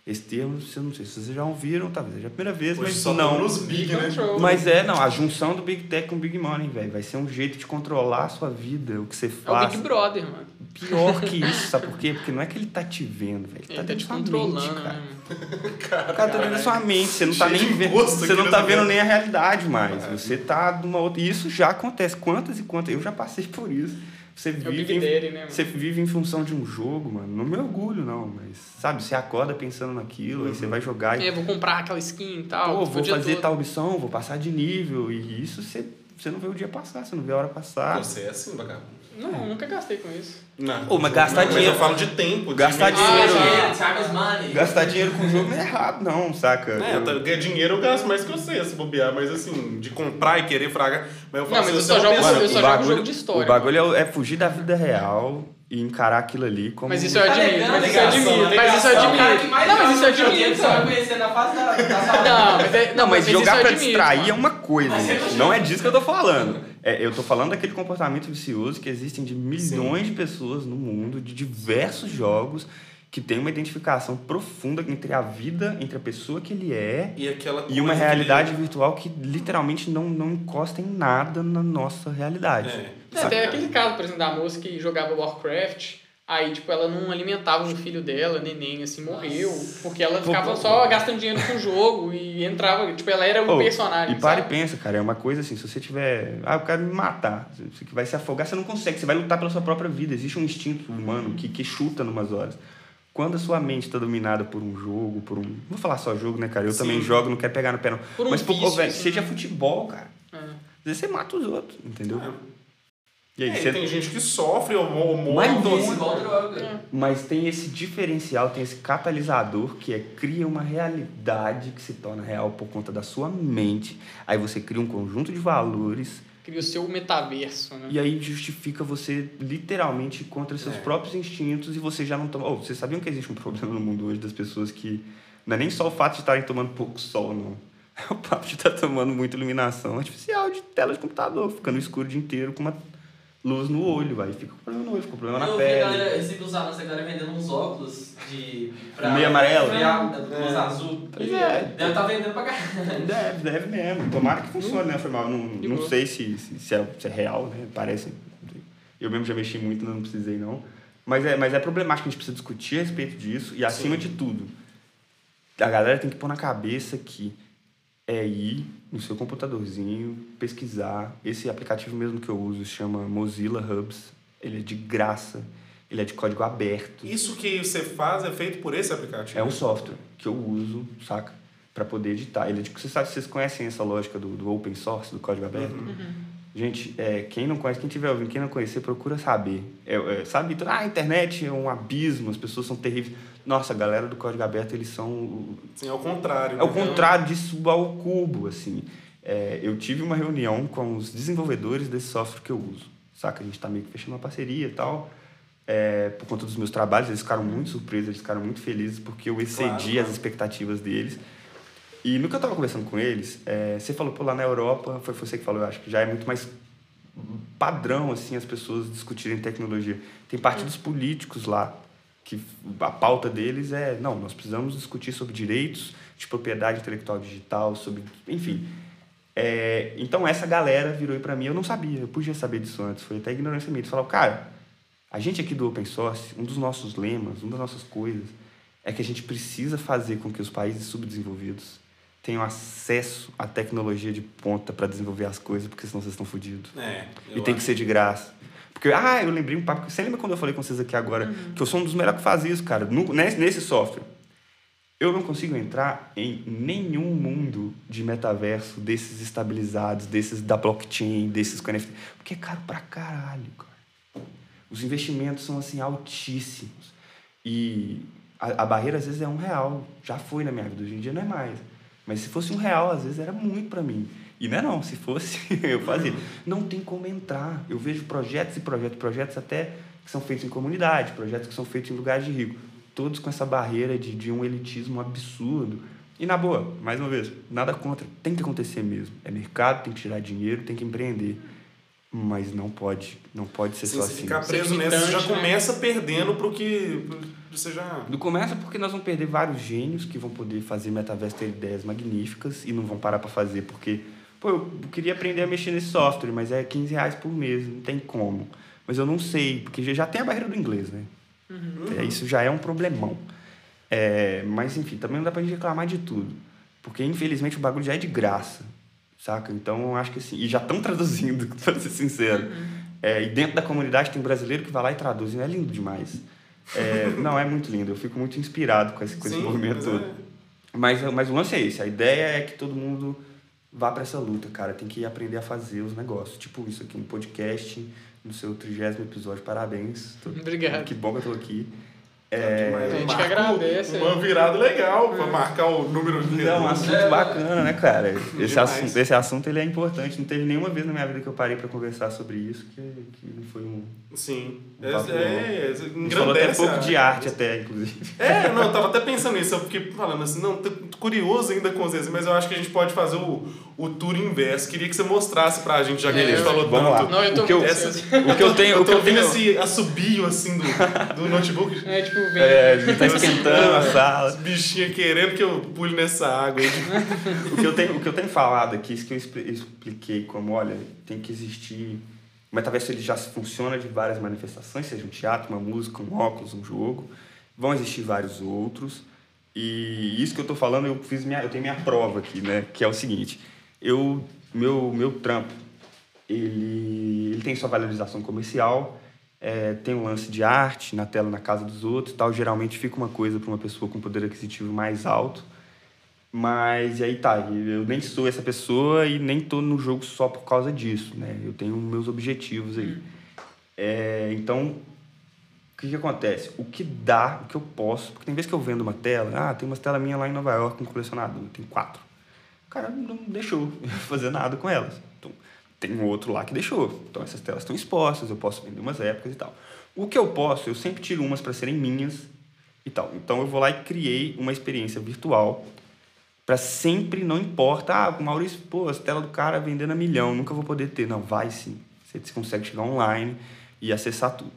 Esse termo, eu não sei se vocês já ouviram, talvez seja a primeira vez, Hoje mas só não. nos big, né? Mas é, não, a junção do Big Tech com o Big Money, velho. Vai ser um jeito de controlar a sua vida, o que você É o faz. Big Brother, mano. Pior que isso, sabe por quê? Porque não é que ele tá te vendo, velho. Ele Ele tá tá dentro te controlando, mente, cara. né? O cara tá dentro da sua mente, você não tá nem vendo. Você não tá vendo nem a realidade mais. Você tá numa outra. E isso já acontece. Quantas e quantas. Eu já passei por isso. Você É o vive, Big em, né? você vive em função de um jogo, mano. Não me orgulho, não, mas sabe, você acorda pensando naquilo, aí você vai jogar e É, vou comprar aquela skin e tal. Pô, vou fazer todo. tal missão, vou passar de nível. E isso você, você não vê o dia passar, você não vê a hora passar. Você é assim, vagabundo. Não, nunca gastei com isso. Não. Ô, mas gastar Não, dinheiro- Mas eu falo de tempo. de Gastar. Ah, dinheiro. is money. Gastar dinheiro com jogo não é errado, não, saca? É, Eu- tá- ganhar dinheiro eu gasto mais que você, se bobear, mas assim, de comprar e querer fragar. Mas eu falo Não, mas assim, eu você só é jogo- pessoa- eu só o jogo bagulho, jogo de história. O bagulho é, é fugir da vida real e encarar aquilo ali como. Mas isso eu admiro, mas isso eu admiro. Mas isso eu. O admiro. mais Não, mas isso eu admiro, Você vai conhecer na face da, da sala. Não, mas, é, Não, mas jogar pra distrair mano. é uma coisa, Não é disso que eu tô falando. É, eu tô falando daquele comportamento vicioso que existem de milhões de pessoas no mundo, de diversos jogos, que tem uma identificação profunda entre a vida, entre a pessoa que ele é E aquela e uma realidade virtual que literalmente não, não encosta em nada na nossa realidade. É. É, até aquele caso, por exemplo, da moça que jogava Warcraft, aí, tipo, ela não alimentava o filho dela, neném, assim, morreu, porque ela ficava pô, só gastando dinheiro com o jogo e entrava, tipo, ela era o Oh, personagem, E para sabe? e pensa, cara, é uma coisa assim, se você tiver. Ah, eu quero me matar. Você vai se afogar, você não consegue, você vai lutar pela sua própria vida. Existe um instinto humano que, que chuta numas horas. Quando a sua mente está dominada por um jogo, por um. Não vou falar só jogo, né, cara? Eu Sim. também jogo, não quero pegar no pé, não. Por um Mas, pô, vício, velho, assim, seja né? futebol, cara. É. Às vezes você mata os outros, entendeu? E aí, É, e você- tem gente que sofre ou, ou morre. Mas Vício muito. igual droga. Mas tem esse diferencial, tem esse catalisador que é cria uma realidade que se torna real por conta da sua mente. Aí você cria um conjunto de valores Cria o seu metaverso, né? e aí justifica você literalmente contra seus É. próprios instintos e você já não toma. Oh, vocês sabiam que existe um problema no mundo hoje das pessoas que não é nem só o fato de estarem tomando pouco sol, não. É o fato de estar tomando muita iluminação artificial de tela de computador, ficando escuro o dia inteiro com uma luz no olho, vai. Fica com problema no olho, fica com problema na Eu vi a pele. galera, anúncios da galera vendendo uns óculos de. Meio amarelo? Meio, luz azul. Pois é. Deve estar vendendo pra caralho. Deve, deve mesmo. Tomara que funcione, né? Foi mal. Não, não sei se, se, se é, se é real, né? Parece. Eu mesmo já mexi muito, não precisei não. Mas é, mas é problemático, a gente precisa discutir a respeito disso. E acima de tudo, a galera tem que pôr na cabeça que é ir no seu computadorzinho, pesquisar. Esse aplicativo mesmo que eu uso se chama Mozilla Hubs. Ele é de graça. Ele é de código aberto. Isso que você faz é feito por esse aplicativo. É um software que eu uso, saca? para poder editar. Ele, você sabe, vocês conhecem essa lógica do, do open source, do código aberto? Gente, é, quem não conhece, quem tiver ouvindo, quem não conhecer, procura saber. É, é, sabe, ah, a internet é um abismo, as pessoas são terríveis. Nossa, a galera do código aberto, eles são... Sim, ao contrário. É o né? contrário disso ao cubo, assim. É, eu tive uma reunião com os desenvolvedores desse software que eu uso, saca? A gente tá meio que fechando uma parceria e tal, é, por conta dos meus trabalhos, eles ficaram muito surpresos, eles ficaram muito felizes porque eu excedi Claro, as claro. expectativas deles. E no que eu tava conversando com eles, é, você falou, pô, lá na Europa, foi você que falou, eu acho que já é muito mais padrão, assim, as pessoas discutirem tecnologia. Tem partidos políticos lá que a pauta deles é, não, nós precisamos discutir sobre direitos de propriedade intelectual digital, sobre, enfim. É, então essa galera virou para mim, eu não sabia, eu podia saber disso antes, foi até ignorância minha. Eles falaram, cara, a gente aqui do open source, um dos nossos lemas, uma das nossas coisas, é que a gente precisa fazer com que os países subdesenvolvidos tenham acesso à tecnologia de ponta para desenvolver as coisas, porque senão vocês estão fodidos. É, E tem que acho. ser de graça. Porque, ah, eu lembrei um papo. Você lembra quando eu falei com vocês aqui agora que eu sou um dos melhores que faz isso, cara, no, nesse, nesse software? Eu não consigo entrar em nenhum mundo de metaverso desses estabilizados, desses da blockchain, desses com NFT, porque é caro pra caralho, cara. Os investimentos são, assim, altíssimos. E a, a barreira, às vezes, é um real. Já foi na minha vida, hoje em dia não é mais. Mas se fosse um real, às vezes, era muito pra mim. E não é não, se fosse, eu fazia. Não tem como entrar. Eu vejo projetos e projetos, projetos até que são feitos em comunidade, projetos que são feitos em lugares de rico. Todos com essa barreira de, de um elitismo absurdo. E na boa, mais uma vez, nada contra. Tem que acontecer mesmo. É mercado, tem que tirar dinheiro, tem que empreender. Mas não pode, não pode ser Se só você assim. ficar preso nessa, você já né? começa perdendo pro que você já... Do começa porque nós vamos perder vários gênios que vão poder fazer metaverso ter ideias magníficas e não vão parar para fazer porque, pô, eu queria aprender a mexer nesse software, mas é 15 reais por mês, não tem como. Mas eu não sei, porque já- tem a barreira do inglês, né? É, isso já é um problemão. É, mas enfim, também não dá pra gente reclamar de tudo. Porque infelizmente o bagulho já é de graça, saca? Então eu acho que assim, e já estão traduzindo, pra ser sincero. É, e dentro da comunidade tem um brasileiro que vai lá e traduz, e é lindo demais. É, não, é muito lindo, eu fico muito inspirado com esse, com esse Sim, movimento mas todo. é- Mas, mas o lance é esse, a ideia é que todo mundo vá para essa luta, cara. Tem que aprender a fazer os negócios. Tipo isso aqui no podcast, no seu trigésimo episódio. Parabéns. Tô- Obrigado. Que bom que eu tô aqui. É, A gente que agradece, Uma é. virada legal pra marcar o número de É um assunto bacana, né, cara? Esse Demais. assunto, esse assunto ele é importante. Não teve nenhuma vez na minha vida que eu parei para conversar sobre isso que, que não foi um. Sim. Um É, é, é, A gente falou até engrandece pouco de arte, até, inclusive. É, não, eu tava até pensando nisso, eu fiquei falando assim, não, tô curioso ainda com vocês, mas eu acho que a gente pode fazer o, o tour inverso. Queria que você mostrasse pra gente, já que a gente Beleza, falou vamos tanto. lá. Não, eu tô O que eu- Essa-. O que eu tenho. Eu tô eu tenho esse assobio assim do, do notebook. É, tipo, vem. é, tá esquentando a Os sala. bichinhos querendo que eu pule nessa água. aí. O que, eu tenho, o que eu tenho falado aqui, isso que eu expli- expliquei como, olha, tem que existir... O metaverso ele já funciona de várias manifestações, seja um teatro, uma música, um óculos, um jogo. Vão existir vários outros. E isso que eu tô falando, eu fiz minha, eu tenho minha prova aqui, né? Que é o seguinte, eu, meu, meu trampo, ele, ele tem sua valorização comercial, é, tem um lance de arte na tela, na casa dos outros tal. Geralmente fica uma coisa para uma pessoa com poder aquisitivo mais alto. Mas e aí tá, eu nem sou essa pessoa e nem tô no jogo só por causa disso, né? Eu tenho meus objetivos aí. É, então, o que, que acontece? O que dá, o que eu posso, porque tem vezes que eu vendo uma tela, ah, tem umas telas minhas lá em Nova York com colecionador, tem quatro. O cara não deixou fazer nada com elas. Tem um outro lá que deixou. Então, essas telas estão expostas, eu posso vender umas épocas e tal. O que eu posso, eu sempre tiro umas para serem minhas e tal. Então, eu vou lá e criei uma experiência virtual para sempre, não importa, ah, o Maurício, pô, as telas do cara vendendo a milhão, nunca vou poder ter. Não, vai sim. Você consegue chegar online e acessar tudo.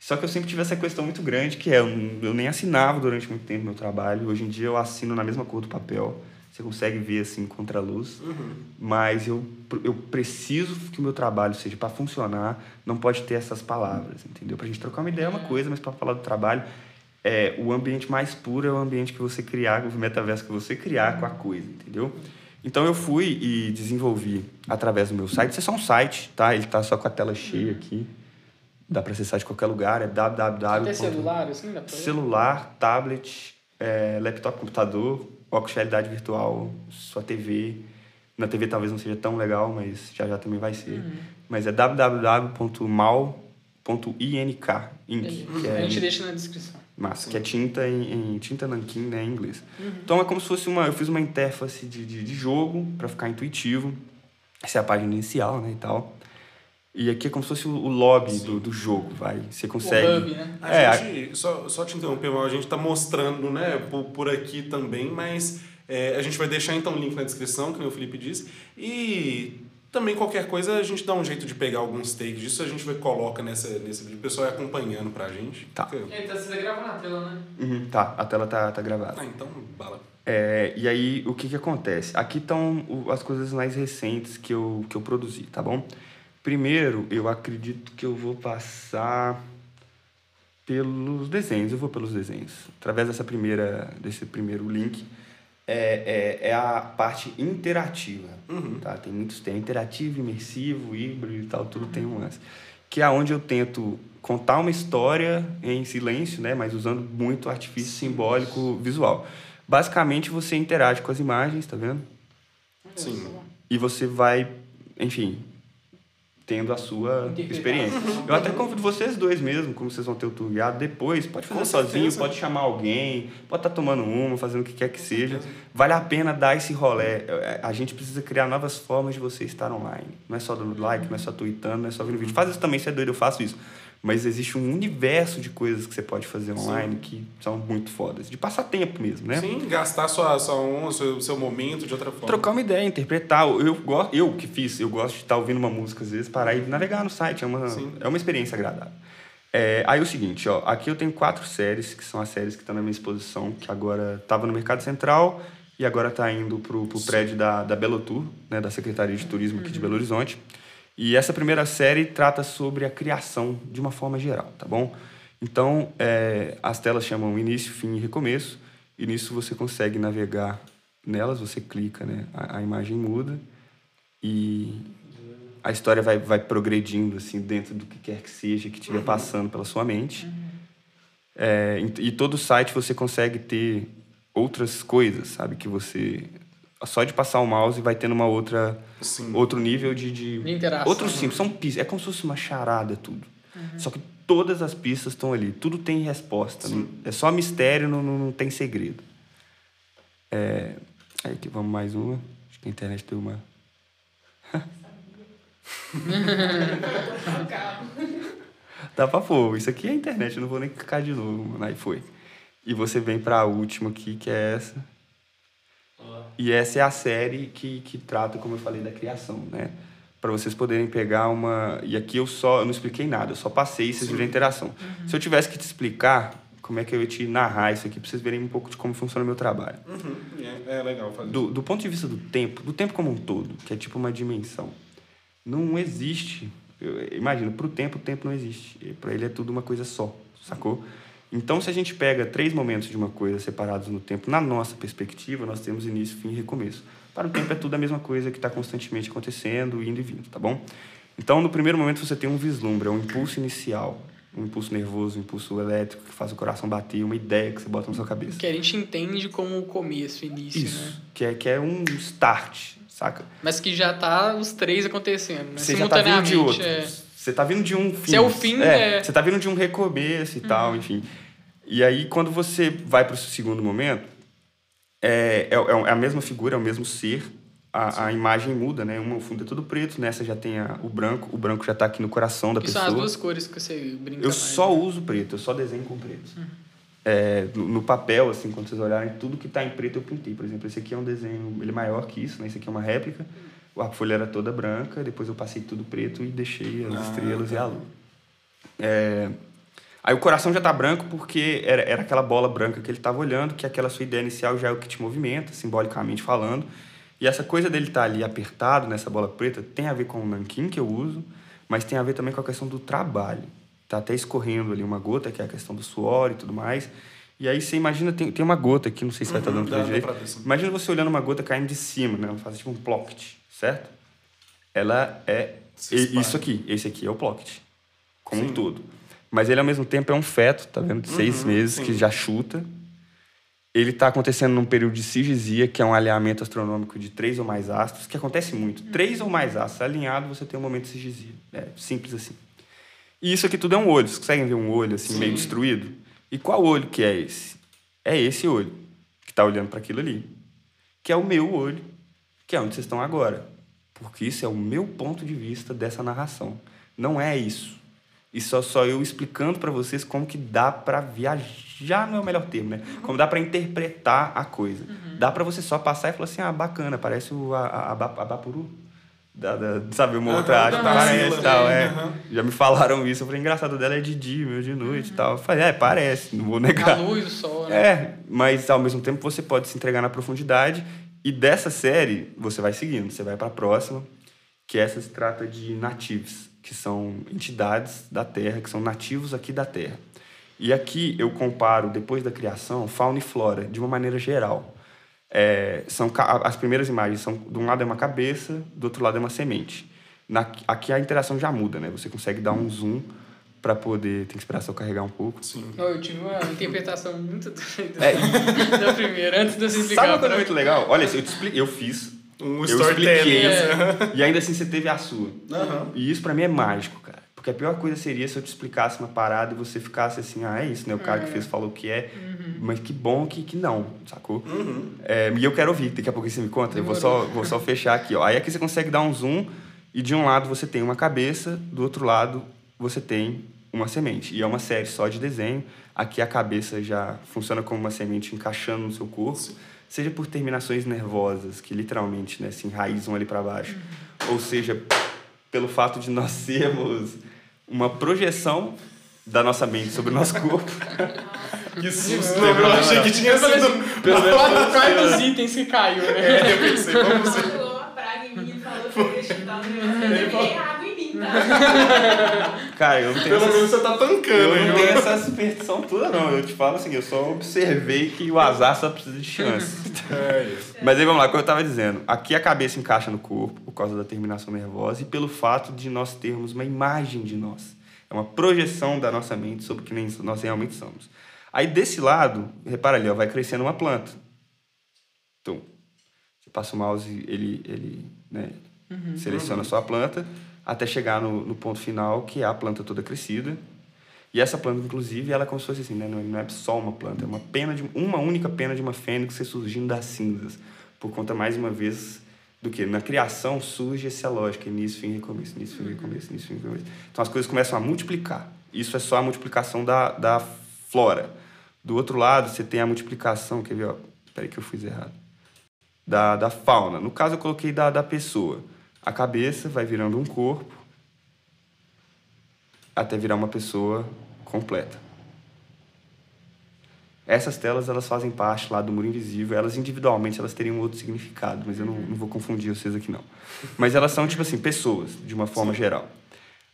Só que eu sempre tive essa questão muito grande, que é, eu nem assinava durante muito tempo meu trabalho. Hoje em dia eu assino na mesma cor do papel. Você consegue ver assim contra a luz. Mas eu, eu preciso que o meu trabalho seja para funcionar, não pode ter essas palavras, entendeu? Pra gente trocar uma ideia é uma coisa, mas para falar do trabalho, é, o ambiente mais puro é o ambiente que você criar, o metaverso que você criar com a coisa, entendeu? Então eu fui e desenvolvi através do meu site. Isso é só um site, tá? Ele tá só com a tela cheia aqui. Dá para acessar de qualquer lugar, é www. Até celular, assim, dá pra? Celular, tablet, é, laptop, computador, óculos de realidade virtual, sua TV. Na TV talvez não seja tão legal, mas já já também vai ser. Mas é www.mal.ink, Inc, que A é gente deixa na descrição. Massa, que é tinta em, em tinta nanquim, né, em inglês. Então é como se fosse uma, eu fiz uma interface de, de, de jogo para ficar intuitivo. Essa é a página inicial, né, e tal. E aqui é como se fosse o lobby do, do jogo, vai. Você consegue. O hub, né? A É, gente, só, só te interromper, mal, a gente tá mostrando, né, por, por aqui também, mas é, a gente vai deixar então o link na descrição, que o Felipe disse. E também qualquer coisa a gente dá um jeito de pegar alguns takes disso, a gente vai coloca nessa, nesse vídeo, o pessoal vai acompanhando pra gente. Tá. É, então você tá gravando na tela, né? Uhum, tá, a tela tá, tá gravada. Ah, então, bala. É, e aí, o que que acontece? Aqui estão as coisas mais recentes que eu, que eu produzi, tá bom? Primeiro, eu acredito que eu vou passar pelos desenhos. Eu vou pelos desenhos. Através dessa primeira, desse primeiro link, é, é, é a parte interativa. Tá? Tem muitos tem interativo, imersivo, híbrido e tal, tudo tem um lance. Que é onde eu tento contar uma história em silêncio, né? mas usando muito artifício simbólico visual. Basicamente, você interage com as imagens, tá vendo? Sim. E você vai, enfim, tendo a sua experiência. Eu até convido vocês dois mesmo, como vocês vão ter o tour guiado depois, pode fazer sozinho, certeza. pode chamar alguém, pode estar tomando uma, fazendo o que quer que seja. Vale a pena dar esse rolé. É, A gente precisa criar novas formas de você estar online. Não é só dando like, não é só tweetando, não é só vendo vídeo. Faz isso também, se é doido, eu faço isso. Mas existe um universo de coisas que você pode fazer online que são muito fodas. De passatempo mesmo, né? Sim, gastar sua, sua onda, seu, seu momento de outra forma. trocar uma ideia, interpretar. Eu, go- eu que fiz, eu gosto de estar ouvindo uma música às vezes, parar e navegar no site. É uma, Sim. é uma experiência agradável. É, aí é o seguinte, ó, aqui eu tenho quatro séries, que são as séries que estão na minha exposição, que agora estava no Mercado Central e agora está indo pro, pro prédio da, da Belotur, né, da Secretaria de Turismo aqui de Belo Horizonte. E essa primeira série trata sobre a criação de uma forma geral, tá bom? Então, é, as telas chamam início, fim e recomeço, e nisso você consegue navegar nelas, você clica, né? A, a imagem muda e a história vai, vai progredindo, assim, dentro do que quer que seja que estiver passando pela sua mente. É, e, e todo site você consegue ter outras coisas, sabe? Que você... Só de passar o mouse vai tendo uma outra... Sim. Outro nível de... de interação, Outros né? simples, são pistas. É como se fosse uma charada tudo. Só que todas as pistas estão ali. Tudo tem resposta. não- É só mistério, não, não, não tem segredo. É... Aí aqui, vamos mais uma. Acho que a internet deu uma... Dá pra pôr. Isso aqui é a internet, eu não vou nem clicar de novo, mano. Aí foi. E você vem pra última aqui, que é essa. E essa é a série que, que trata, como eu falei, da criação, né? Para vocês poderem pegar uma. E aqui eu só. Eu não expliquei nada, eu só passei e vocês viram a interação. Se eu tivesse que te explicar como é que eu ia te narrar isso aqui, pra vocês verem um pouco de como funciona o meu trabalho. Uhum. É, é legal fazer Do, do ponto de vista do tempo, do tempo como um todo, que é tipo uma dimensão, não existe. Eu, imagina, para o tempo, o tempo não existe. Para ele é tudo uma coisa só, sacou? Então, se a gente pega três momentos de uma coisa separados no tempo, na nossa perspectiva, nós temos início, fim e recomeço. Para o tempo é tudo a mesma coisa que está constantemente acontecendo, indo e vindo, tá bom? Então, no primeiro momento, você tem um vislumbre, é um impulso inicial, um impulso nervoso, um impulso elétrico que faz o coração bater, uma ideia que você bota na sua cabeça. Que a gente entende como o começo, início, Isso, né? que, é, que é um start, saca? Mas que já tá os três acontecendo, né? Você já tá de outro. é. Você tá vindo de um fim. Se é o fim, é- Uhum. Você tá vindo de um recomeço e tal, enfim. E aí, quando você vai para o segundo momento, é, é, é a mesma figura, é o mesmo ser. A, a imagem muda, né? Uma, o fundo é todo preto, nessa já tem a- o branco. O branco já tá aqui no coração da são pessoa. as duas cores que você brinca Eu mais, só né? uso preto, eu só desenho com preto. É, no, no papel, assim, quando vocês olharem, tudo que está em preto eu pintei. Por exemplo, esse aqui é um desenho, ele é maior que isso, né? Esse aqui é uma réplica. A folha era toda branca, depois eu passei tudo preto e deixei as Ah, estrelas tá. e a lua. É, Aí o coração já tá branco porque era, era aquela bola branca que ele estava olhando, que aquela sua ideia inicial já é o que te movimenta, simbolicamente falando. E essa coisa dele estar ali apertado nessa bola preta tem a ver com o nanquim que eu uso, mas tem a ver também com a questão do trabalho. Tá até escorrendo ali uma gota, que é a questão do suor e tudo mais. E aí você imagina, tem, tem uma gota aqui, não sei se vai estar Uhum, dando pra dá- direito. pra. Imagina você olhando uma gota caindo de cima, né? Ela faz tipo um plocket, certo? Ela é isso aqui, esse aqui é o plocket, como um todo. Mas ele ao mesmo tempo é um feto, tá vendo? De seis Uhum, meses sim. que já chuta. ele está acontecendo num período de sigesia, que é um alinhamento astronômico de três ou mais astros, que acontece muito. Três ou mais astros alinhados, você tem um momento de sigesia. É simples assim. E isso aqui tudo é um olho. Vocês conseguem ver um olho assim, meio destruído? E qual olho que é esse? É esse olho, que está olhando para aquilo ali. Que é o meu olho, que é onde vocês estão agora. Porque isso é o meu ponto de vista dessa narração. Não é isso. E só, só eu explicando para vocês como que dá para viajar, não é o melhor termo, né? Como dá para interpretar a coisa. Dá para você só passar e falar assim, ah, bacana, parece o a, a, a, a Bapuru. Da, da, sabe, uma outra arte, parece Priscila, tal, é. Já me falaram isso. Eu falei, engraçado, dela é de dia, meu de noite e tal. Eu falei, é, parece, não vou negar. A luz, o sol, né? É, mas ao mesmo tempo você pode se entregar na profundidade. E dessa série, você vai seguindo. Você vai para a próxima, que essa se trata de nativos, que são entidades da Terra, que são nativos aqui da Terra. E aqui eu comparo, depois da criação, fauna e flora, de uma maneira geral. É, são as primeiras imagens são de um lado é uma cabeça, do outro lado é uma semente. Na, aqui a interação já muda, né? Você consegue dar um zoom para poder. Tem que esperar só carregar um pouco. Sim. Não, Eu tive uma interpretação muito doida É, da primeira, antes de você explicar. Sabe uma coisa pra- muito legal? Olha, eu te expliquei, eu fiz. Um eu storytelling. expliquei, e ainda assim você teve a sua. Aham. E isso pra mim é mágico, cara. Porque a pior coisa seria se eu te explicasse uma parada e você ficasse assim, ah, é isso, né? O cara que fez falou que é, mas que bom que, que não, sacou? É, e eu quero ouvir, daqui a pouco você me conta. Eu vou só, vou só fechar aqui, ó. Aí aqui você consegue dar um zoom e de um lado você tem uma cabeça, do outro lado você tem uma semente. E é uma série só de desenho. Aqui a cabeça já funciona como uma semente encaixando no seu corpo, seja por terminações nervosas que literalmente né, se enraizam ali para baixo, ou seja pelo fato de nós sermos uma projeção da nossa mente sobre o nosso corpo. Que susto, eu achei que tinha sido... assim, qual- quais dos itens que caiu, né? É, eu pensei, vamos ser... Falou uma praga em mim e falou que eu ia chutar o negócio. Eu peguei Cara, eu não tenho Pelo essa, menos você tá tancando, eu hein? não tenho essa superstição toda, não. Eu te falo assim, eu só observei que o azar só precisa de chance. É, Mas aí vamos lá, como eu estava dizendo, aqui a cabeça encaixa no corpo por causa da terminação nervosa e pelo fato de nós termos uma imagem de nós. É uma projeção da nossa mente sobre quem nós realmente somos. Aí desse lado, repara ali, ó, vai crescendo uma planta. Então, você passa o mouse, ele, ele né, seleciona a sua planta até chegar no, no ponto final, que é a planta toda crescida. E essa planta, inclusive, ela é como se fosse assim, né? Não é- não é só uma planta, é uma pena de uma única pena de uma fênix surgindo das cinzas. Por conta, mais uma vez, do que? Na criação surge essa lógica, início, fim, recomeço, início, fim, recomeço, início, fim, recomeço. Então as coisas começam a multiplicar. Isso é só a multiplicação da, da flora. Do outro lado, você tem a multiplicação, quer ver? Ó, espera aí que eu fiz errado. Da, da fauna. No caso, eu coloquei da, da pessoa. A cabeça vai virando um corpo até virar uma pessoa completa. Essas telas elas fazem parte lá do muro invisível. Elas individualmente elas teriam outro significado, mas eu não, não vou confundir vocês aqui não. Mas elas são tipo assim pessoas de uma forma geral.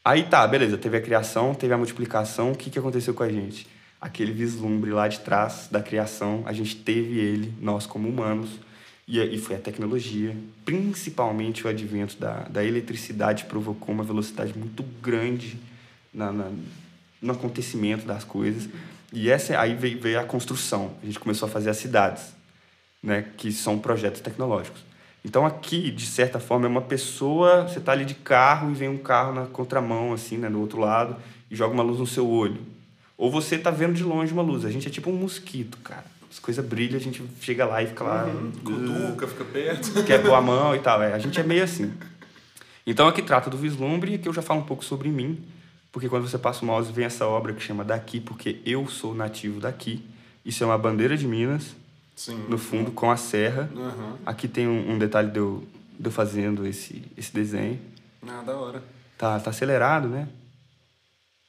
Aí tá, beleza. Teve a criação, teve a multiplicação. O que que aconteceu com a gente? Aquele vislumbre lá de trás da criação, a gente teve ele, nós como humanos, e, e foi a tecnologia, principalmente o advento da, da eletricidade provocou uma velocidade muito grande na, na, no acontecimento das coisas. E essa aí veio, veio a construção. A gente começou a fazer as cidades, né, que são projetos tecnológicos. Então aqui, de certa forma, é uma pessoa, você está ali de carro e vem um carro na contramão assim, né, do outro lado e joga uma luz no seu olho. Ou você está vendo de longe uma luz. A gente é tipo um mosquito, cara. As coisas brilham, a gente chega lá e fica lá, Uhum. Cutuca, fica perto. quer pôr a mão e tal. É, a gente é meio assim. Então aqui trata do vislumbre e aqui eu já falo um pouco sobre mim, porque quando você passa o mouse vem essa obra que chama Daqui, porque eu sou nativo daqui. Isso é uma bandeira de Minas, Sim. no fundo, com a serra. Aham. Aqui tem um, um detalhe de eu, de eu fazendo esse, esse desenho. Ah, da hora. Tá, tá acelerado, né?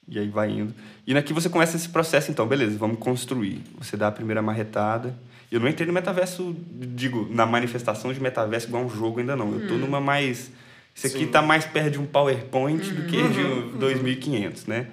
E aí vai indo. E aqui você começa esse processo, então, beleza, vamos construir. Você dá a primeira marretada. Eu não entrei no metaverso, digo, na manifestação de metaverso igual um jogo ainda não. Eu tô numa mais. Isso aqui Sim. tá mais perto de um PowerPoint do que de um 2500, né?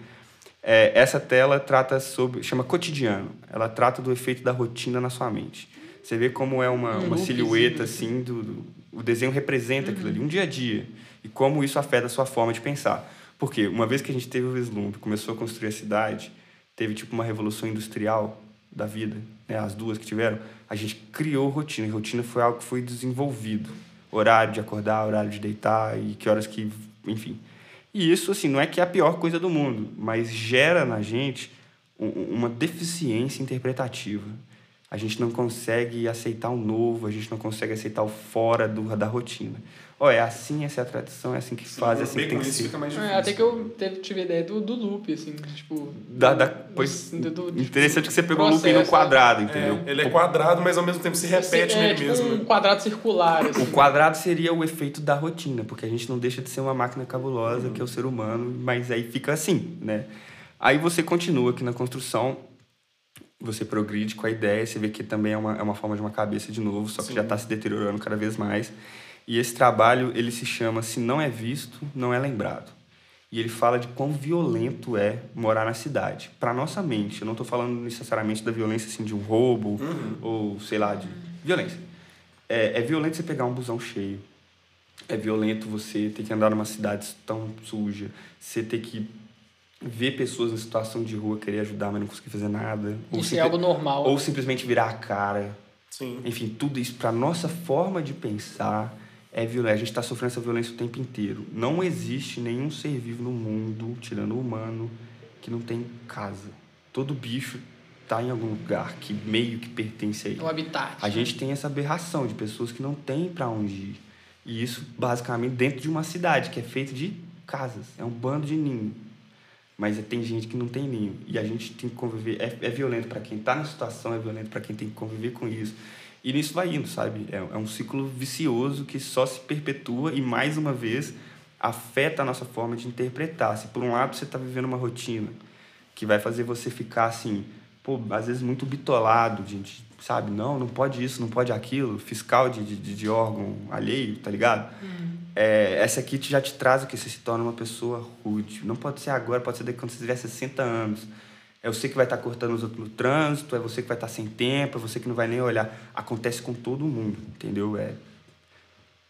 É, essa tela trata sobre. chama cotidiano. Ela trata do efeito da rotina na sua mente. Você vê como é uma, Um uma loopzinho, silhueta, assim, do, do- o desenho representa aquilo ali, um dia a dia. E como isso afeta a sua forma de pensar. Porque uma vez que a gente teve o vislumbre, começou a construir a cidade, teve tipo uma revolução industrial da vida, né, as duas que tiveram, a gente criou rotina. E rotina foi algo que foi desenvolvido. Horário de acordar, horário de deitar e que horas que, enfim. E isso, assim, não é que é a pior coisa do mundo, mas gera na gente um- uma deficiência interpretativa. A gente não consegue aceitar o novo, a gente não consegue aceitar o fora do, da rotina. Ó, é assim, essa é a tradição, é assim que faz, é assim que tem que ser. fica mais difícil. É, até que eu teve, tive a ideia do, do loop, assim, tipo. Da, da, pois, do- do- tipo, interessante que você pegou o looping no processo, quadrado, É, entendeu? ele é quadrado, mas ao mesmo tempo se repete é, nele tipo mesmo. um né? quadrado circular, assim. O quadrado seria o efeito da rotina, porque a gente não deixa de ser uma máquina cabulosa, que é o ser humano, mas aí fica assim, né? Aí você continua aqui na construção, você progride com a ideia, você vê que também é uma, é uma forma de uma cabeça de novo, só que Sim. já está se deteriorando cada vez mais. E esse trabalho, ele se chama Se Não É Visto, Não É Lembrado. E ele fala de quão violento é morar na cidade. Para nossa mente, eu não estou falando necessariamente da violência assim, de um roubo, ou sei lá, de violência. É, é violento você pegar um busão cheio. É violento você ter que andar numa cidade tão suja. Você ter que ver pessoas em situação de rua querer ajudar, mas não conseguir fazer nada. Ou, Isso é algo normal. ou simplesmente virar a cara. Sim. Enfim, tudo isso para nossa forma de pensar é violência. A gente está sofrendo essa violência o tempo inteiro. Não existe nenhum ser vivo no mundo, tirando o humano, que não tem casa. Todo bicho tá em algum lugar que meio que pertence a ele. É o habitat. A gente tem essa aberração de pessoas que não têm para onde ir. E isso, basicamente, dentro de uma cidade que é feita de casas. É um bando de ninho. Mas tem gente que não tem ninho. E a gente tem que conviver. É, é violento para quem está na situação, é violento para quem tem que conviver com isso. E nisso vai indo, sabe? É, é um ciclo vicioso que só se perpetua e, mais uma vez, afeta a nossa forma de interpretar. Se, por um lado, você está vivendo uma rotina que vai fazer você ficar assim, pô, às vezes muito bitolado, de, sabe? Não, não pode isso, não pode aquilo, fiscal de, de, de órgão alheio, tá ligado? É, essa aqui já te traz o que você se torna uma pessoa rude. Não pode ser agora, pode ser daqui quando você tiver 60 anos. É você que vai estar cortando os outros no trânsito, é você que vai estar sem tempo, é você que não vai nem olhar. Acontece com todo mundo, entendeu? É,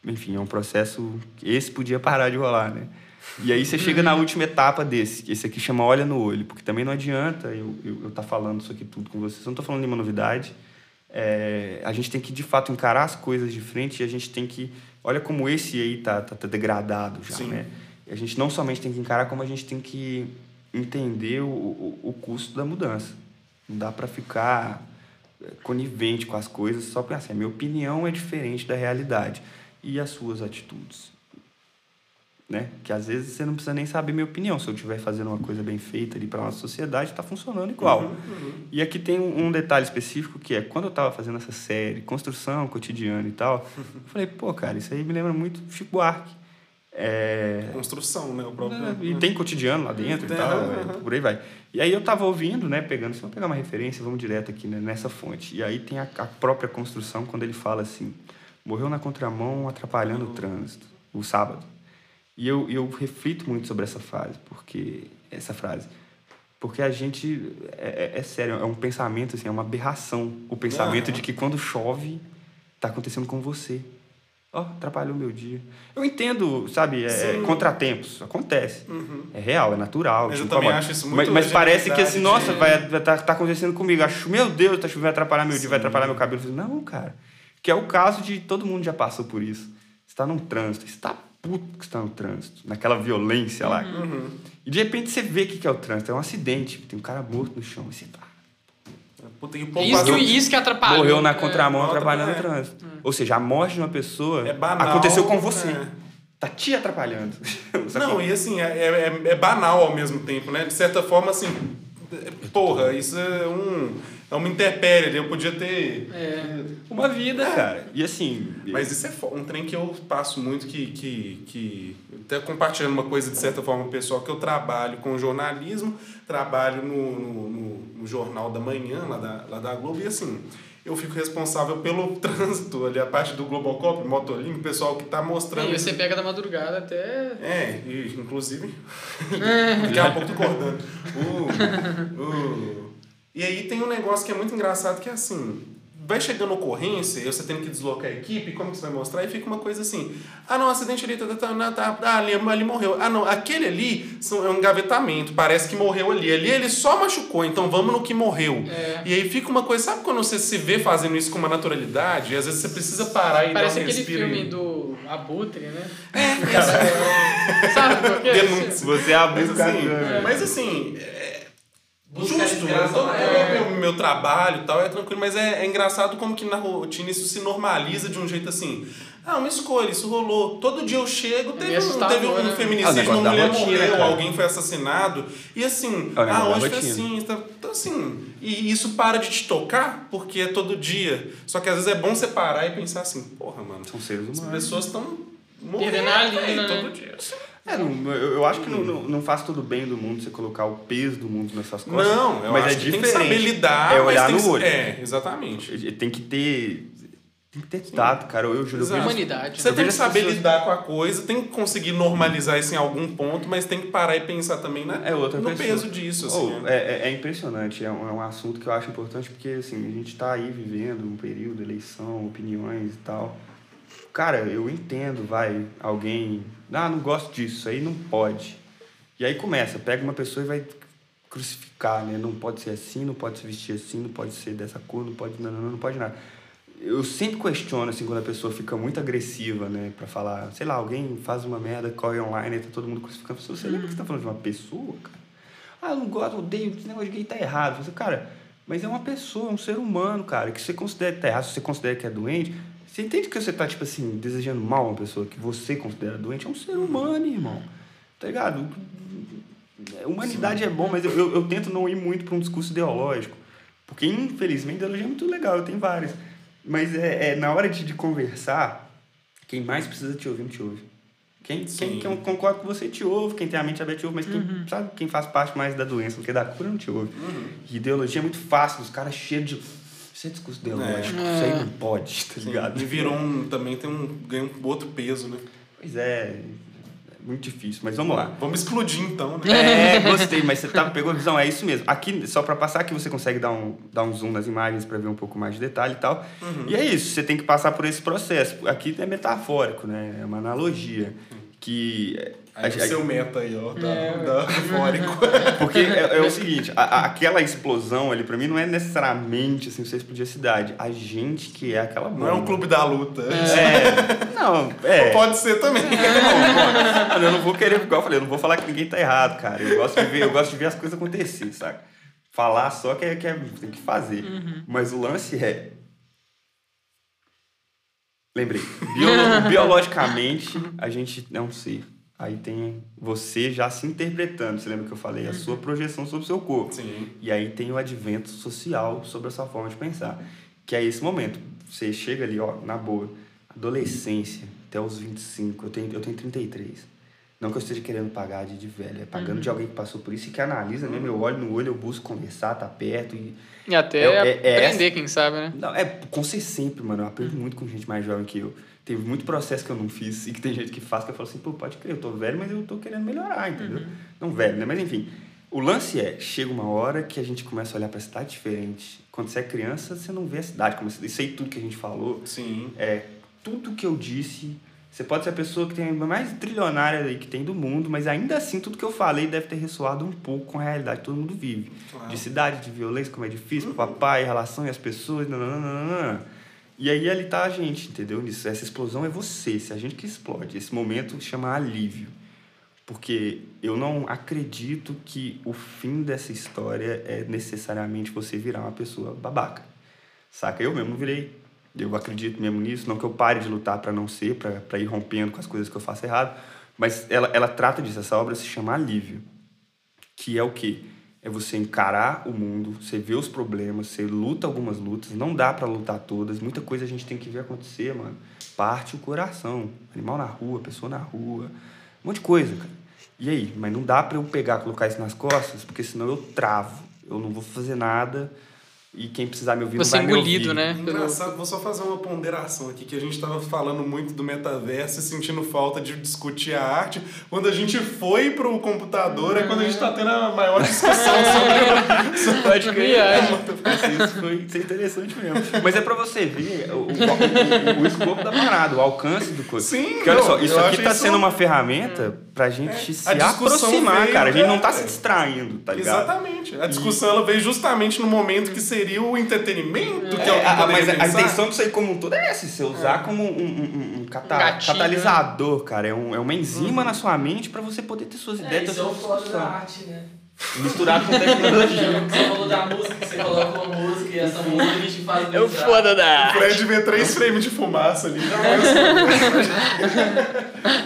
enfim, é um processo esse podia parar de rolar, né? E aí você chega na última etapa desse, esse aqui chama olha no olho, porque também não adianta eu estar eu, eu tá falando isso aqui tudo com vocês, eu não estou falando nenhuma novidade. É, a gente tem que, de fato, encarar as coisas de frente e a gente tem que... Olha como esse aí tá, tá, tá degradado já, Sim. né? E a gente não somente tem que encarar, como a gente tem que entender o, o, o custo da mudança. Não dá para ficar é, conivente com as coisas só porque assim, a minha opinião é diferente da realidade. E as suas atitudes? Né? Que às vezes você não precisa nem saber minha opinião. Se eu estiver fazendo uma coisa bem feita ali para nossa sociedade, está funcionando igual. E aqui tem um, um detalhe específico que é quando eu estava fazendo essa série, construção cotidiana e tal, eu falei, pô, cara, isso aí me lembra muito Chico Buarque. É, Construção, né? O próprio. é, E tem cotidiano lá dentro e Uhum. tal, Uhum. é, por aí vai. E aí eu tava ouvindo, né, pegando, se vamos pegar uma referência, vamos direto aqui né, nessa fonte. E aí tem a, a própria construção, quando ele fala assim, morreu na contramão atrapalhando o trânsito, o sábado. E eu, eu reflito muito sobre essa frase, porque, essa frase, porque a gente, é, é- é sério, é um pensamento, assim, é uma aberração, o pensamento Aham. de que quando chove, tá acontecendo com você. Ó, atrapalhou meu dia. Eu entendo, sabe, é, Sim. contratempos, acontece. É real, é natural. Mas te eu também acho isso muito Mas, mas parece que assim, nossa, de- vai, vai tá, tá acontecendo comigo. Acho, meu Deus, tá chovendo, vai atrapalhar meu dia, vai atrapalhar meu cabelo. Não, cara. Que é o caso de todo mundo já passou por isso. Você tá num trânsito, você tá puto que você tá no trânsito, naquela violência lá. Uhum. E de repente você vê o que é o trânsito. É um acidente, tem um cara morto no chão. E você tá, Puta que É isso, que, isso que atrapalha. morreu na É. contramão Não, atrapalhando é. o trânsito. Ou seja, a morte de uma pessoa É banal, aconteceu com você. é. Tá te atrapalhando. Não, e assim, é, é, é banal ao mesmo tempo, né? De certa forma, assim, porra, isso é um. É uma intempérie ali, eu podia ter. É. Uma vida, cara. E assim. Mas isso é um trem que eu passo muito, que, que, que. Até compartilhando uma coisa de certa forma pessoal, que eu trabalho com jornalismo, trabalho no, no, no- no Jornal da Manhã, lá da, lá da Globo, e assim, eu fico responsável pelo trânsito ali, a parte do Globocop, Motolim, o pessoal que tá mostrando. E você pega da madrugada até. É, e, inclusive, daqui a pouco tô acordando. Uh, uh. E aí tem um negócio que é muito engraçado, que é assim, vai chegando ocorrência, e você tem que deslocar a equipe, como que você vai mostrar? E fica uma coisa assim, ah não, acidente ali, tá, tá, tá, tá, ah, ali, ali morreu. Ah não, aquele ali são, é um engavetamento, parece que morreu ali. Ali ele só machucou, então vamos no que morreu. É. E aí fica uma coisa, sabe quando você se vê fazendo isso com uma naturalidade? E às vezes você precisa parar e Parece dar um aquele respiro. filme do Abutre, né? Sabe qual que é? Denúncia. Você abriu Mas assim, mas assim, é Busca justo, inspiração, é, né? é meu, meu trabalho e tal, é tranquilo, mas é, é engraçado como que na rotina isso se normaliza de um jeito assim. Ah, uma escolha, isso rolou. Todo dia eu chego, teve, meio um, teve um né? Feminicídio, uma mulher rotina, morreu, cara. alguém foi assassinado. E assim, É ah, hoje foi rotina. assim. tá- Então, assim, e isso para de te tocar, porque é todo dia. Só que às vezes é bom você parar e pensar assim, porra, mano, São seres as humanos. pessoas estão morrendo Perdendo a linha, véi, né? todo dia. É, não, eu, eu acho que não, não, não faz todo bem do mundo você colocar o peso do mundo nas suas costas. Não, eu mas acho é que diferente. tem que saber lidar, É mas olhar tem no que- olho. É, exatamente. Tem que ter. Tem que ter tato, cara. Eu, juro. Exato. Humanidade. Você Eu tem que saber pessoas- lidar com a coisa, tem que conseguir normalizar isso em algum ponto, mas tem que parar e pensar também na, É outra no pessoa. peso disso. Assim, Oh, né? é, é, é impressionante, é um, é um assunto que eu acho importante porque assim, a gente está aí vivendo um período, eleição, opiniões e tal. Cara, eu entendo, vai, alguém, ah, não gosto disso, aí não pode. E aí começa, pega uma pessoa e vai crucificar, né? Não pode ser assim, não pode se vestir assim, não pode ser dessa cor, não pode, não, não, não pode nada. Eu sempre questiono, assim, quando a pessoa fica muito agressiva, né? Pra falar, sei lá, alguém faz uma merda, corre online tá todo mundo crucificando. Você lembra que você tá falando de uma pessoa, cara? Ah, eu não gosto, odeio, esse negócio de gay tá errado. Você, cara, mas é uma pessoa, é um ser humano, cara, que você considera que tá errado, se você considera que é doente, você entende que você tá, tipo assim, desejando mal a uma pessoa que você considera doente? É um ser humano, irmão. Tá ligado? Humanidade é bom, mas eu, eu, eu tento não ir muito para um discurso ideológico. Porque, infelizmente, ideologia é muito legal, eu tenho várias. Mas é, é na hora de, de conversar, quem mais precisa te ouvir, não te ouve. Quem, quem, Sim. quem concorda com você te ouve, quem tem a mente aberta te ouve, mas quem, sabe, quem faz parte mais da doença do que da cura não te ouve. E ideologia é muito fácil, os caras cheios de. Isso é discurso ideológico, isso aí não pode, tá ligado? E virou um. Também tem um. ganha um outro peso, né? Pois é, é muito difícil, mas vamos lá. Vamos explodir então, né? É, gostei, mas você tá, pegou a visão, é isso mesmo. Aqui, só pra passar, aqui você consegue dar um, dar um zoom nas imagens pra ver um pouco mais de detalhe e tal. E é isso, você tem que passar por esse processo. Aqui é metafórico, né? É uma analogia. Que. Aí a- o seu meta aí, ó. Tá, É. tá eufórico. porque é, é o seguinte, a- a- aquela explosão ali, pra mim, não é necessariamente assim, você explodir a cidade. A gente que é aquela bomba. Não é um clube da luta. É. Não, é. Pode ser também. Não, mano, eu não vou querer, igual eu falei, eu não vou falar que ninguém tá errado, cara. Eu gosto de ver, eu gosto de ver as coisas acontecer, saca? Falar só que, é, que é, tem que fazer. Mas o lance é. Lembrei. Biolo- biologicamente, a gente é um ser. Aí tem você já se interpretando. Você lembra que eu falei? A sua projeção sobre o seu corpo. Sim. E aí tem o advento social sobre a sua forma de pensar. Que é esse momento. Você chega ali, ó, na boa, adolescência, até os 25, eu tenho, eu tenho 33. Não que eu esteja querendo pagar de, de velho, é pagando de alguém que passou por isso e que analisa mesmo. Eu olho no olho, eu busco conversar, tá perto. E... E até É- é- é aprender, quem sabe, né? Não, é com ser sempre, mano. Eu aprendo muito com gente mais jovem que eu. Teve muito processo que eu não fiz e que tem gente que faz que eu falo assim, pô, pode crer, eu tô velho, mas eu tô querendo melhorar, entendeu? Não velho, né? Mas enfim. O lance é, chega uma hora que a gente começa a olhar pra cidade diferente. Quando você é criança, você não vê a cidade como isso aí tudo que a gente falou. Sim. É, tudo que eu disse. Você pode ser a pessoa que tem a mais trilionária aí que tem do mundo, mas ainda assim tudo que eu falei deve ter ressoado um pouco com a realidade que todo mundo vive. Claro. De cidade, de violência, como é difícil, pro papai, relação e as pessoas, nananana. E aí ali tá a gente, entendeu? Nisso. Essa explosão é você, se a gente que explode. Esse momento chama alívio. Porque eu não acredito que o fim dessa história é necessariamente você virar uma pessoa babaca. Saca? Eu mesmo virei. Eu acredito mesmo nisso. Não que eu pare de lutar para não ser, para ir rompendo com as coisas que eu faço errado. Mas ela, ela trata disso. Essa obra se chama Alívio. Que é o quê? É você encarar o mundo, você vê os problemas, você luta algumas lutas. Não dá para lutar todas. Muita coisa a gente tem que ver acontecer, mano. Parte o coração. Animal na rua, pessoa na rua. Um monte de coisa, cara. E aí? Mas não dá para eu pegar, colocar isso nas costas, porque senão eu travo. Eu não vou fazer nada. E quem precisar me ouvir Você não vai me engolido, ouvir. né? Engraçado, vou só fazer uma ponderação aqui, que a gente tava falando muito do metaverso e sentindo falta de discutir a arte. Quando a gente foi pro computador, é quando a gente tá tendo a maior discussão sobre... sobre crer. Viagem. Isso foi isso é interessante mesmo. Mas é pra você ver o, o, o, o escopo da parada, o alcance do coisa. Sim, Porque olha só, isso aqui tá isso- sendo uma ferramenta pra gente se a discussão aproximar, veio, cara. A gente não tá cara. se distraindo, tá ligado? Exatamente. A discussão ela veio justamente no momento que seria o entretenimento, que é, o É, que a- mas a, a pensar. intenção disso aí como um todo é essa, você usar como um, um- um- cata- gatilho, catalisador, cara. É, um, é uma enzima Uhum. na sua mente pra você poder ter suas É, ideias, ter isso é o foda da arte, né? Misturar com tecnologia. Você falou da música, que você coloca uma música e essa música a gente faz É o vibrar. foda O da. Fred vê três frames de fumaça ali.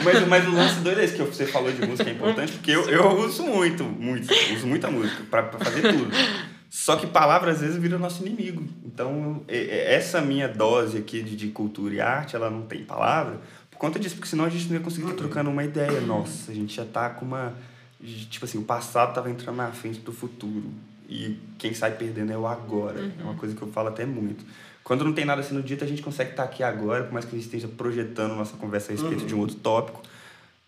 Mas, mas o lance doido é esse que você falou de música é importante, porque eu, eu uso muito, muito, uso muita música pra, pra fazer tudo. Só que palavra às vezes vira nosso inimigo. Então, essa minha dose aqui de, de cultura e arte, ela não tem palavra por conta disso, porque senão a gente não ia conseguir estar trocando uma ideia. Nossa, a gente já tá com uma. Tipo assim, o passado tava entrando na frente do futuro. E quem sai perdendo é o agora. É uma coisa que eu falo até muito. Quando não tem nada sendo dito, a gente consegue estar aqui agora, por mais que a gente esteja projetando nossa conversa a respeito de um outro tópico.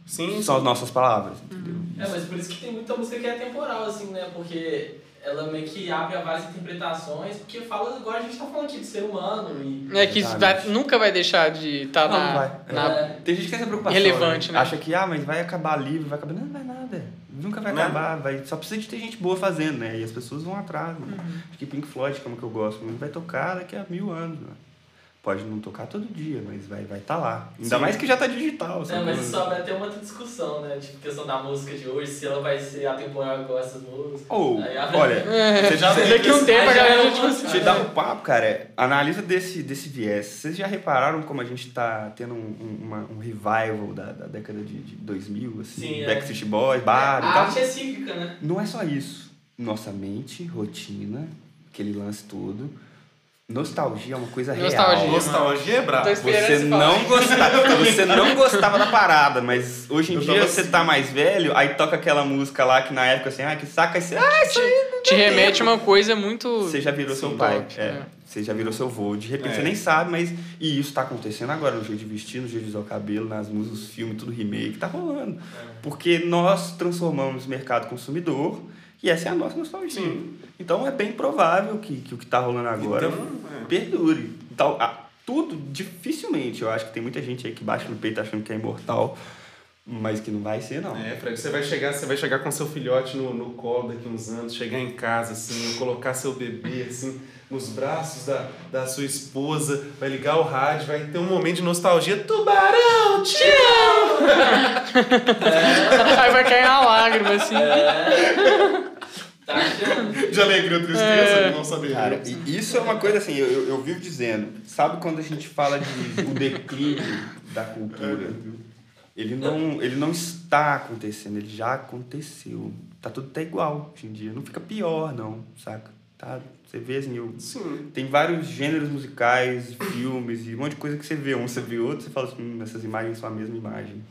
Sim, São as nossas palavras, entendeu? É, mas por isso que tem muita música que é temporal, assim, né? Porque ela meio que abre a várias interpretações, porque fala, agora a gente tá falando aqui de ser humano e... É que isso vai- nunca vai deixar de estar Não, na, não vai. na- É. Tem gente que tem essa preocupação. Irrelevante, né? Acha que, ah, mas vai acabar livre, vai acabar. Não, não vai nada. Nunca vai Não. acabar. Vai... Só precisa de ter gente boa fazendo, né? E as pessoas vão atrás. Né? Uhum. Acho que Pink Floyd, como que eu gosto, vai tocar daqui a mil anos. Né? Pode não tocar todo dia, mas vai estar vai tá lá. Ainda Sim. mais que já tá digital. É, mas isso abre até uma outra discussão, né? Tipo, questão da música de hoje, se ela vai ser atemporal igual essas músicas. Ou, abre- olha, É, você já daqui um tempo a galera é tipo assim, Te dá um papo, cara. é, Analisa desse, desse viés. Vocês já repararam como a gente tá tendo um, um, uma- um revival da, da década de, de 2000, assim? Sim, é. Backstreet Boys, bar e A arte é cíclica, né? Não é só isso. Nossa mente, rotina, aquele lance todo. Nostalgia é uma coisa Nostalgia. real. Nostalgia é brabo. Você não, gostava, você não gostava da parada, mas hoje em Eu dia você assim. tá mais velho, aí toca aquela música lá que na época assim, ah, que saca, você, ah, isso aí te remete a uma coisa muito. Você já virou seu Sim, pai. top, é. é. Você já virou seu vô. De repente É. você nem sabe, mas. E isso tá acontecendo agora, no jeito de vestir, no jeito de usar o cabelo, nas músicas, nos filmes, tudo remake, tá rolando. Porque nós transformamos o mercado consumidor e essa é a nossa nostalgia. Sim. Então é bem provável que, que o que tá rolando agora Então, é. perdure. Então, ah, tudo, dificilmente. Eu acho que tem muita gente aí que bate no peito achando que é imortal, mas que não vai ser, não. É, Fred, você vai chegar, você vai chegar com seu filhote no, no colo daqui uns anos, chegar em casa, assim, colocar seu bebê, assim, nos braços da, da sua esposa, vai ligar o rádio, vai ter um momento de nostalgia. Tubarão, te amo! Aí vai cair uma lágrima, assim. Achando? De alegria ou tristeza, É. não saber. Cara, e isso é uma coisa assim, eu, eu, eu vivo dizendo, sabe quando a gente fala de o declínio da cultura? Ele não, ele não está acontecendo, ele já aconteceu. Tá tudo até igual hoje em dia. Não fica pior, não, saca? Tá, você vê assim, eu, Sim. tem vários gêneros musicais, filmes e um monte de coisa que você vê. Um você vê outro, você fala assim, hum, essas imagens são a mesma imagem.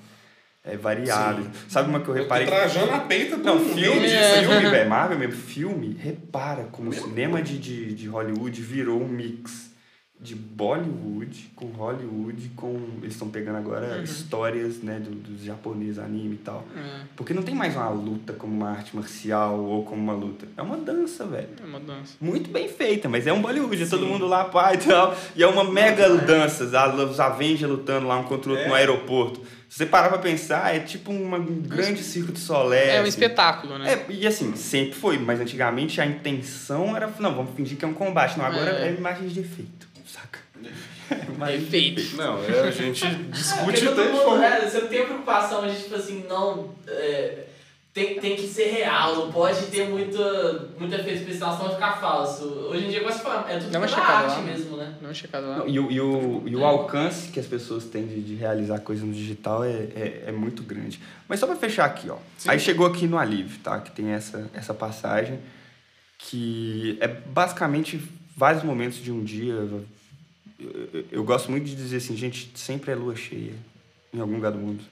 É variado. Sabe uma que eu Eu tô reparei? trajando a peita do Não, mundo. filme, É. filme, velho, Marvel mesmo, filme, repara como o cinema de, de, de Hollywood virou um mix de Bollywood com Hollywood, com. Eles estão pegando agora histórias né, do- dos japoneses, anime e tal. É, Porque não tem mais uma luta como uma arte marcial ou como uma luta. É uma dança, velho. é uma dança. Muito bem feita, mas é um Bollywood, é todo mundo lá, pai e tal. E é uma mega dança, os Avengers lutando lá um contra o outro É. no aeroporto. Se você parar pra pensar, é tipo uma- um grande circo de solé. É um assim. espetáculo, né? É, e assim, sempre foi, mas antigamente a intenção era, não, vamos fingir que é um combate. Não, agora é, É. imagens de efeito, saca? Imagem de Efeito. Não, é, a gente discute porque todo mundo, né, você não tem a preocupação de, tipo assim, não. é, tem, tem que ser real, não pode ter muita, muito efeito especial, senão vai ficar falso. Hoje em dia, fala, é tudo pela checada arte lá, mesmo, né? Não é checado lá. Não, e, o, e, o, e o alcance que as pessoas têm de, de realizar coisas no digital é, é, é muito grande. Mas só para fechar aqui, ó. Aí chegou aqui no Alívio, tá? Que tem essa, essa passagem que é basicamente vários momentos de um dia. Eu, eu- eu gosto muito de dizer assim, gente, sempre é lua cheia em algum lugar do mundo.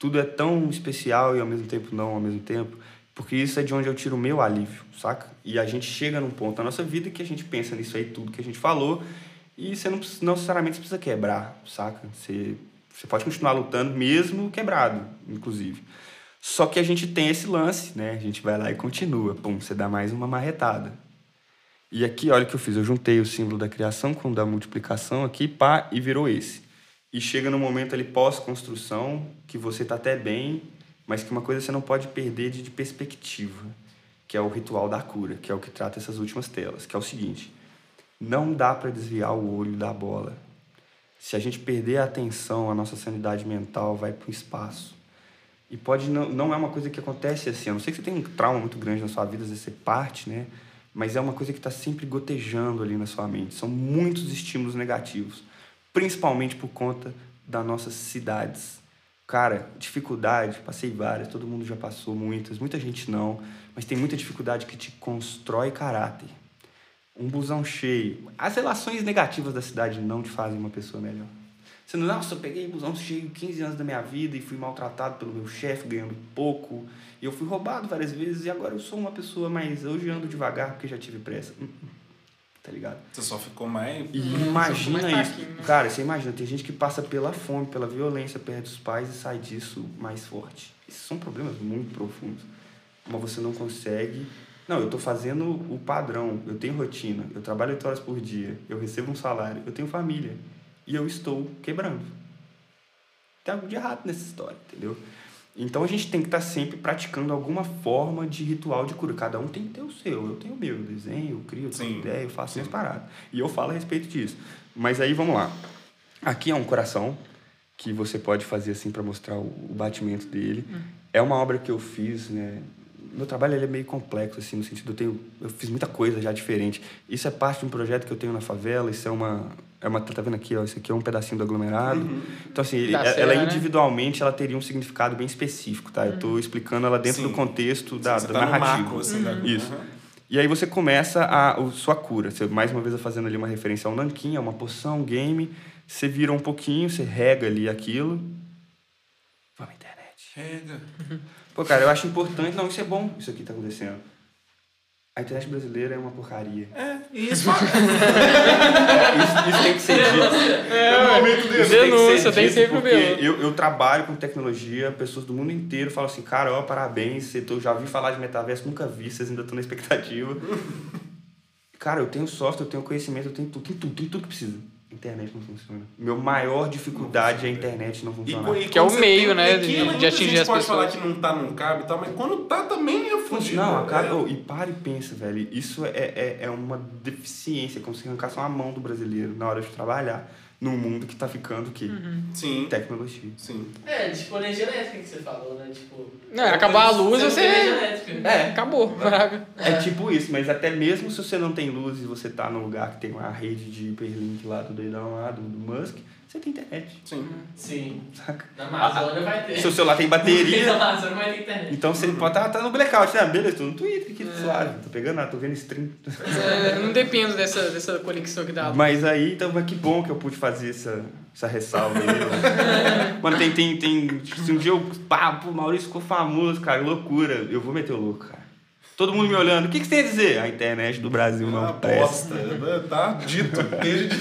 Tudo é tão especial e ao mesmo tempo não ao mesmo tempo. Porque isso é de onde eu tiro o meu alívio, saca? E a gente chega num ponto da nossa vida que a gente pensa nisso aí, tudo que a gente falou, e você não, não necessariamente precisa quebrar, saca? Você, você pode continuar lutando mesmo quebrado, inclusive. Só que a gente tem esse lance, né? A gente vai lá e continua. Pum, você dá mais uma marretada. E aqui, olha o que eu fiz. Eu juntei o símbolo da criação com o da multiplicação aqui, pá, e virou esse. E chega no momento ali pós-construção, que você tá até bem, mas que uma coisa você não pode perder de, de perspectiva, que é o ritual da cura, que é o que trata essas últimas telas, que é o seguinte: não dá para desviar o olho da bola. Se a gente perder a atenção, a nossa sanidade mental vai para o espaço. E pode não, não é uma coisa que acontece assim. A não ser que você tenha um trauma muito grande na sua vida, às vezes você parte, né? Mas é uma coisa que está sempre gotejando ali na sua mente. São muitos estímulos negativos, principalmente por conta das nossas cidades. Cara, dificuldade, passei várias, todo mundo já passou muitas, muita gente não, mas tem muita dificuldade que te constrói caráter. Um busão cheio. As relações negativas da cidade não te fazem uma pessoa melhor. Você não, nossa, eu peguei busão cheio 15 anos da minha vida e fui maltratado pelo meu chefe, ganhando pouco. E eu fui roubado várias vezes e agora eu sou uma pessoa mais. Hoje ando devagar porque já tive pressa. Tá ligado? Você só ficou mais. Hum, imagina mais isso. fraquinho, né? Cara, você imagina, tem gente que passa pela fome, pela violência, perde os pais e sai disso mais forte. Esses são problemas muito profundos. Mas você não consegue. Não, eu tô fazendo o padrão, eu tenho rotina, eu trabalho 8 horas por dia, eu recebo um salário, eu tenho família. E eu estou quebrando. Tem algo de errado nessa história, entendeu? Então a gente tem que estar sempre praticando alguma forma de ritual de cura. Cada um tem que ter o seu. Eu tenho o meu, eu desenho, eu crio, eu tenho ideia, eu faço minhas paradas. E eu falo a respeito disso. Mas aí vamos lá. Aqui é um coração que você pode fazer assim para mostrar o, o batimento dele. É uma obra que eu fiz, né? Meu trabalho ele é meio complexo assim no sentido eu tenho eu fiz muita coisa já diferente. Isso é parte de um projeto que eu tenho na favela, isso é uma é uma tá vendo aqui, ó, isso aqui é um pedacinho do aglomerado. Então assim, ele- Da ela serra, né? individualmente ela teria um significado bem específico, tá? Eu tô explicando ela dentro Sim. do contexto da, Você da tá no narrativa. macro, assim, da- Isso. E aí você começa a, a sua cura. Você, mais uma vez, fazendo ali uma referência ao nanquim, a uma poção, um game. Você vira um pouquinho, você rega ali aquilo. Vamos, internet. Chega. Pô, cara, eu acho importante... Não, isso é bom, isso aqui tá acontecendo. A internet brasileira é uma porcaria. É, isso. Isso, isso tem que ser dito. É, no momento desse. Isso tem que Denúncia, ser tem dito sempre o porque meu. eu, eu trabalho com tecnologia, pessoas do mundo inteiro falam assim, cara, ó, parabéns, você- eu já vi falar de metaverso, nunca vi, vocês ainda estão na expectativa. cara, eu tenho software, eu tenho conhecimento, eu tenho tudo, tem tudo, tem tudo que precisa. Internet não funciona. Meu maior dificuldade é a internet não E, funcionar. e Que é o meio, tem- né, e de- de atingir gente as pode falar pessoas. que não tá, não cabe e tal, mas quando tá também é fudido. Não, cara, É. oh, e para e pensa, velho. Isso é, é, é uma deficiência, como se arrancasse uma mão do brasileiro na hora de trabalhar num mundo que tá ficando o quê? Uhum. Sim. Tecnologia. Sim. É, tipo energia elétrica que você falou, né? Tipo. Não, é acabar a luz, você- elétrica. É, Acabou. Fraga. É tipo isso, mas até mesmo se você não tem luz e você tá num lugar que tem uma rede de hiperlink lá do doidão lá, do, do Musk, você tem internet, Sim. Sim. saca? Na Amazônia vai ter. Seu celular tem Na bateria, Amazônia vai ter internet. então você pode estar tá, tá no blackout, né? Beleza, tô no Twitter aqui, suave, tô pegando nada, tô vendo stream. É, não dependo dessa, dessa conexão que dá. Mas aí, então, mas que bom que eu pude fazer essa, essa ressalva aí. né? Mano, tem, tem, tem. Se um dia eu. Pá, pô, o Maurício ficou famoso, cara, loucura. Eu vou meter o louco, cara. Todo mundo me olhando. O que, que você tem a dizer? A internet do Brasil não Uma presta. bosta. Tá dito. Desde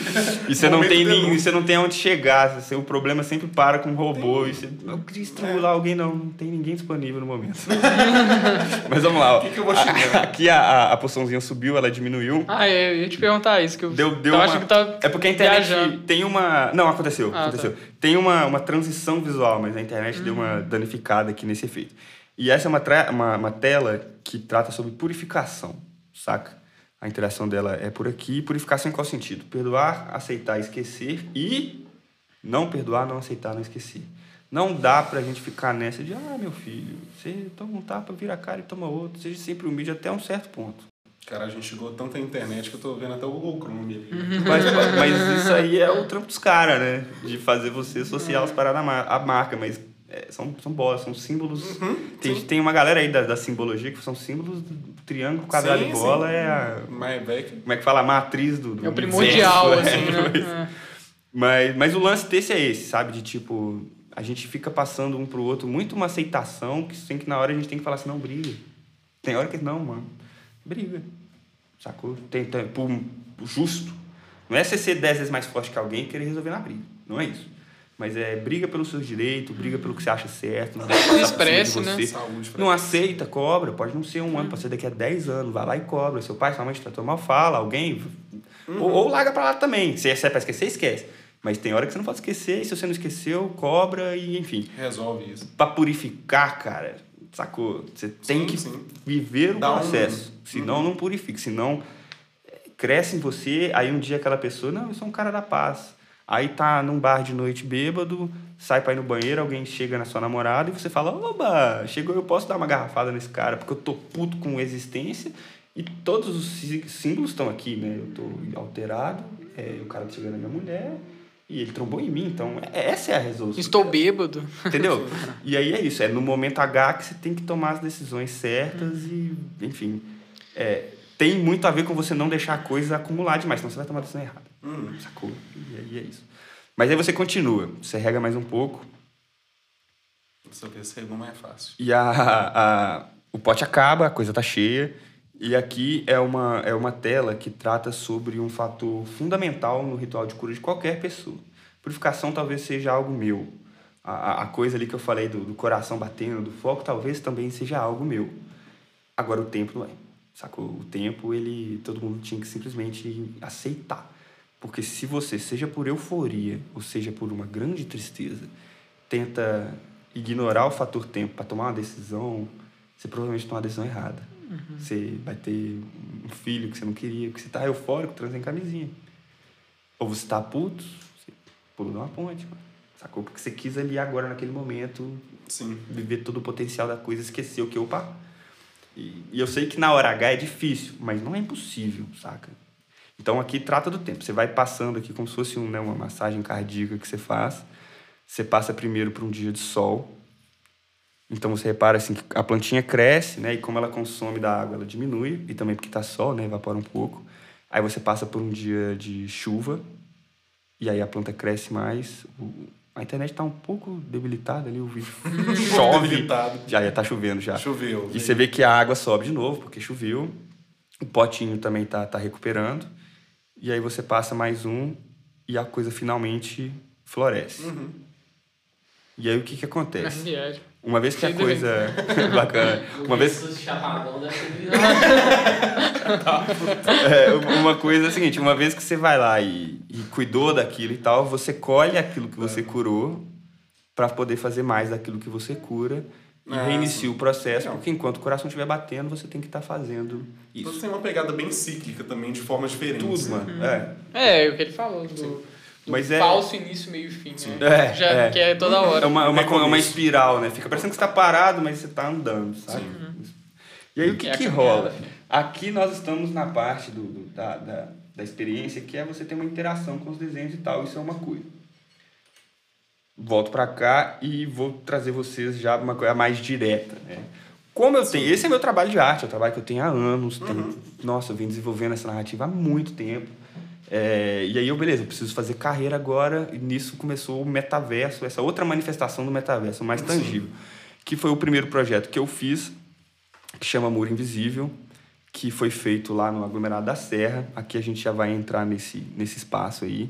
E você não tem nem, você não tem onde chegar. Você, o problema sempre para com um robô. E você, eu queria estrangular alguém, não. Não tem ninguém disponível no momento. Mas vamos lá. O que que eu vou xingar? Aqui a, a, a poçãozinha subiu, ela diminuiu. Ah, é, eu ia te perguntar isso, que eu Deu, deu uma... achando que tava É porque a internet viajando. tem uma... Não, aconteceu, Ah, aconteceu. Tem uma, uma transição visual, mas a internet deu Uhum. uma danificada aqui nesse efeito. E essa é uma, uma, uma tela que trata sobre purificação, saca? A interação dela é por aqui. Purificação em qual sentido? Perdoar, aceitar, esquecer e não perdoar, não aceitar, não esquecer. Não dá pra gente ficar nessa de, ah, meu filho, você toma um tapa, vira a cara e toma outro. Seja sempre humilde até um certo ponto. Cara, a gente chegou tanto à internet que eu tô vendo até o Google Chrome ali. Uhum. Mas, mas isso aí é o trampo dos caras, né? De fazer você associar as paradas à marca. Mas é, são, são bolas, são símbolos. tem, sim. tem uma galera aí da, da simbologia que são símbolos do triângulo, quadrado Sim, e bola. sim. É a. Mas, Como é que fala? A matriz do. do É o primordial, universo, assim, é, né? Mas, mas o lance desse é esse, sabe? De tipo, a gente fica passando um pro outro muito uma aceitação que sem que na hora a gente tem que falar assim, não briga. Tem hora que não, mano. Briga. Sacou? Tem, tem, por, por justo. Não é você ser dez vezes mais forte que alguém e querer resolver na briga. Não é isso. Mas é briga pelos seus direitos, briga pelo que você acha certo. Não Expresse, né? Saúde, Não aceita, cobra. Pode não ser um ano, pode ser daqui a 10 anos. Vai lá e cobra. Seu pai, sua mãe te tratou mal, fala. Alguém. Ou, ou larga pra lá também. Se é pra esquecer, esquece. Mas tem hora que você não pode esquecer. E se você não esqueceu, cobra e enfim. Resolve isso. Pra purificar, cara, sacou? Você tem Sim, que sim. viver o Dá um- processo. Senão, não purifica. Senão, é, cresce em você. Aí um dia aquela pessoa, não, eu sou um cara da paz. Aí tá num bar de noite bêbado, sai pra ir no banheiro, alguém chega na sua namorada e você fala: Oba, chegou, eu posso dar uma garrafada nesse cara, porque eu tô puto com existência e todos os sí- símbolos estão aqui, né? Eu tô alterado, é, o cara tá chegando na minha mulher e ele trombou em mim, então é- essa é a resolução. Estou bêbado. Entendeu? E aí é isso, é no momento H que você tem que tomar as decisões certas e, enfim, é, tem muito a ver com você não deixar a coisa acumular demais, senão você vai tomar a decisão errada. Hum. Sacou? E aí é isso. Mas aí você continua, você rega mais um pouco Só que esse segundo é fácil. e a, a, o pote acaba, a coisa tá cheia. E aqui é uma, é uma tela que trata sobre um fator fundamental no ritual de cura de qualquer pessoa. Purificação talvez seja algo meu. A, a- a coisa ali que eu falei do, do coração batendo, do foco, talvez também seja algo meu. Agora o tempo não é. Sacou? O tempo, ele, todo mundo tinha que simplesmente aceitar. Porque se você, seja por euforia, ou seja por uma grande tristeza, tenta ignorar o fator tempo para tomar uma decisão, você provavelmente toma uma decisão errada. Você vai ter um filho que você não queria, porque você tá eufórico, transa em camisinha. Ou você tá puto, você pulou de uma ponte, mano. Sacou? Porque você quis ali agora, naquele momento, Sim. viver todo o potencial da coisa, esqueceu que opa. E, e eu sei que na hora H é difícil, mas não é impossível, saca? Então aqui trata do tempo. Você vai passando aqui como se fosse um, né, uma massagem cardíaca que você faz. Você passa primeiro por um dia de sol. Então você repara assim que a plantinha cresce, né? E como ela consome da água, ela diminui. E também porque tá sol, né? Evapora um pouco. Aí você passa por um dia de chuva. E aí a planta cresce mais. O- A internet tá um pouco debilitada ali, o vídeo chove. Debilitado. Já, já tá chovendo já. Choveu. E você vê que a água sobe de novo, porque choveu. O potinho também tá, tá recuperando. E aí você passa mais um e a coisa finalmente floresce. Uhum. E aí o que que acontece? Uma vez que a coisa... Bacana. Uma vez... É, uma coisa é a seguinte, uma vez que você vai lá e, e cuidou daquilo e tal, você colhe aquilo que você curou para poder fazer mais daquilo que você cura e Ah, reinicia sim. o processo, Legal. porque enquanto o coração estiver batendo, você tem que estar fazendo Então isso. tem uma pegada bem cíclica também, de formas diferentes. Tudo, né? mano. É. É, é o que ele falou, do, do Mas é- falso início, meio e fim, né? É, Já, é. Que é toda hora. É uma, é uma, é uma espiral, né? Fica parecendo que você tá parado, mas você tá andando, sabe? E aí o que, É que caminhada. rola? Aqui nós estamos na parte do, do- da, da, da experiência que é você ter uma interação com os desenhos e tal. Isso é uma coisa. Volto pra cá e vou trazer vocês já uma coisa mais direta, né? Como eu tenho... Esse é meu trabalho de arte, é um trabalho que eu tenho há anos. tenho- nossa, eu venho desenvolvendo essa narrativa há muito tempo. É, e aí eu, beleza, eu preciso fazer carreira agora. E nisso começou o metaverso, essa outra manifestação do metaverso, mais tangível. Que foi o primeiro projeto que eu fiz, que chama Muro Invisível, que foi feito lá no aglomerado da Serra. Aqui a gente já vai entrar nesse, nesse espaço aí.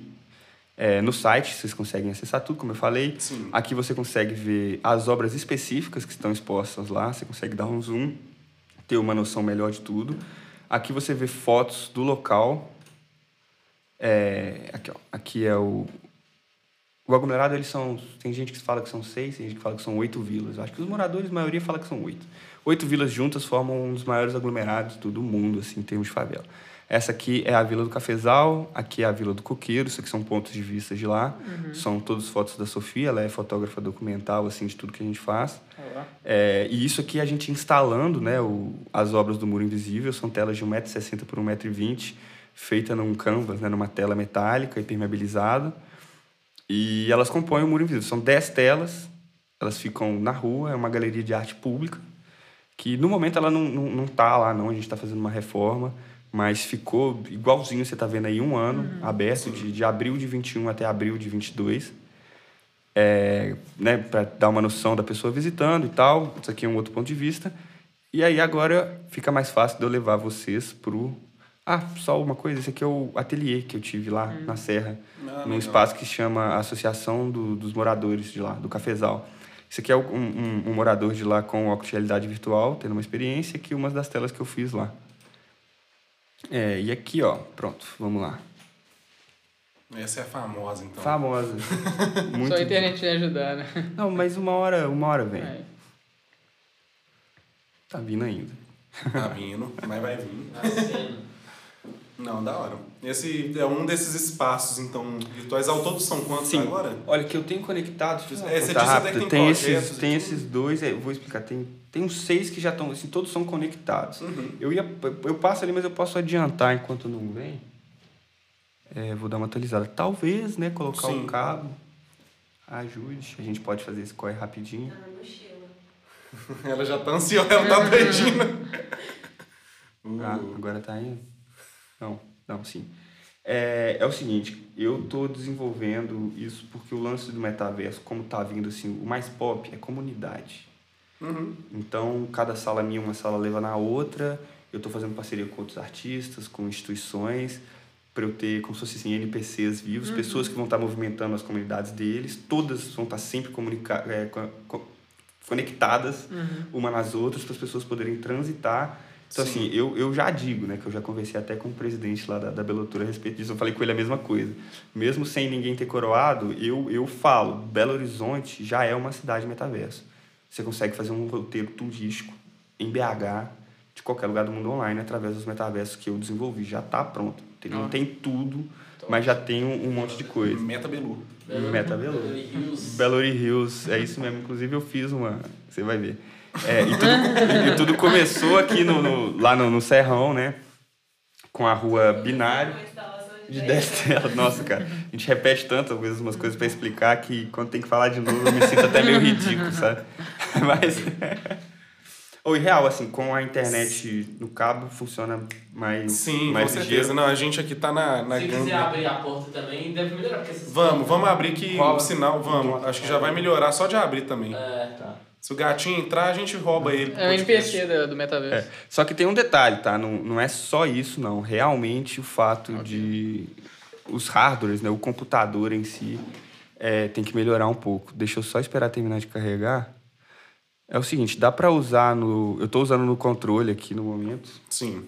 É, no site vocês conseguem acessar tudo, como eu falei. Sim. Aqui você consegue ver as obras específicas que estão expostas lá. Você consegue dar um zoom, ter uma noção melhor de tudo. Aqui você vê fotos do local. É, aqui, ó, aqui é o. O aglomerado, eles são. Tem gente que fala que são seis, tem gente que fala que são oito vilas. Acho que os moradores, a maioria, fala que são oito. Oito vilas juntas formam um dos maiores aglomerados do mundo, assim, em termos de favela. Essa aqui é a Vila do Cafezal, aqui é a Vila do Coqueiro, isso aqui são pontos de vista de lá. São todas fotos da Sofia, ela é fotógrafa documental, assim, de tudo que a gente faz. É, e isso aqui a gente instalando né, o, as obras do Muro Invisível, são telas de 1,60m por 1,20m, feita num canvas, né, numa tela metálica impermeabilizada. E elas compõem o Muro Invisível. São 10 telas, elas ficam na rua, é uma galeria de arte pública, que no momento ela não, não, não tá lá, não, a gente está fazendo uma reforma, mas ficou igualzinho, você está vendo aí, um ano aberto, de, de abril de 21 até abril de 22 é, né, para dar uma noção da pessoa visitando e tal. Isso aqui é um outro ponto de vista. E aí agora fica mais fácil de eu levar vocês pro. Ah, só uma coisa, esse aqui é o ateliê que eu tive lá na Serra, Ah, num legal. espaço que chama Associação do- dos Moradores de lá, do Cafezal. Esse aqui é um, um- um morador de lá com óculos de realidade virtual, tendo uma experiência, aqui uma das telas que eu fiz lá. É, e aqui, ó, pronto, vamos lá. Essa é a famosa, então. Famosa. Muito Só a internet me ajudar, né? Não, mas uma hora, uma hora vem. É. Tá vindo ainda. Tá vindo, mas vai vir. Assim, Não, da hora. Esse é um desses espaços, então, virtuais. Ao todo são quantos Sim. agora? Olha, que eu tenho conectado. eu É, você disse conta até que tem tem esses, tem tudo. esses dois, é, eu vou explicar. Tem, tem uns seis que já estão, assim, todos são conectados. Uhum. Eu ia, eu passo ali, mas eu posso adiantar enquanto não vem. É, vou dar uma atualizada. Talvez, né, colocar Sim. um cabo ajude. A gente pode fazer esse corre rapidinho. Ah, mochila. Ela já tá ansiosa, ela tá pedindo. Ah, Uh, agora tá indo? Não, não, sim. É, é o seguinte, eu tô desenvolvendo isso porque o lance do metaverso, como tá vindo assim, o mais pop é comunidade. Uhum. Então, cada sala minha, uma sala leva na outra. Eu tô fazendo parceria com outros artistas, com instituições, para eu ter como se fossem assim, NPCs vivos, pessoas que vão estar movimentando as comunidades deles. Todas vão estar sempre comunica é, co- co- conectadas uma nas outras para as pessoas poderem transitar. Então, Sim. assim, eu, eu já digo, né, que eu já conversei até com o presidente lá da, da Belotura a respeito disso. Eu falei com ele a mesma coisa. Mesmo sem ninguém ter coroado, eu, eu falo, Belo Horizonte já é uma cidade metaverso. Você consegue fazer um roteiro turístico em BH, de qualquer lugar do mundo online, através dos metaversos que eu desenvolvi. Já está pronto. Não Ah. tem tudo, mas já tem um, um monte de coisa. Meta Belu. Meta Belo. Beverly Hills. Belo Hills, é isso mesmo. Inclusive eu fiz uma, você vai ver. É, e, tudo, e tudo começou aqui no, no- lá no, no Serrão, né? Com a rua Binário. Uma instalação De 10 telas. Nossa, cara. A gente repete tantas vezes umas coisas pra explicar que quando tem que falar de novo eu me sinto até meio ridículo, sabe? Mas. Ou e real, assim, com a internet no cabo funciona mais, Sim, mais com ligeiro. certeza. Não, a gente aqui tá na, na Se quiser ganga. abrir a porta também, deve melhorar. Porque essas Vamos, vamos abrir que o sinal, vamos. Acho que já vai melhorar só de abrir também. É, Tá. Se o gatinho entrar, a gente rouba ele. É o. NPC do, do metaverso. É. Só que tem um detalhe, tá? Não, não é só isso, não. Realmente o fato de os hardwares, né? O computador em si é, tem que melhorar um pouco. Deixa eu só esperar terminar de carregar. É o seguinte, dá pra usar no... Eu tô usando no controle aqui no momento, Sim.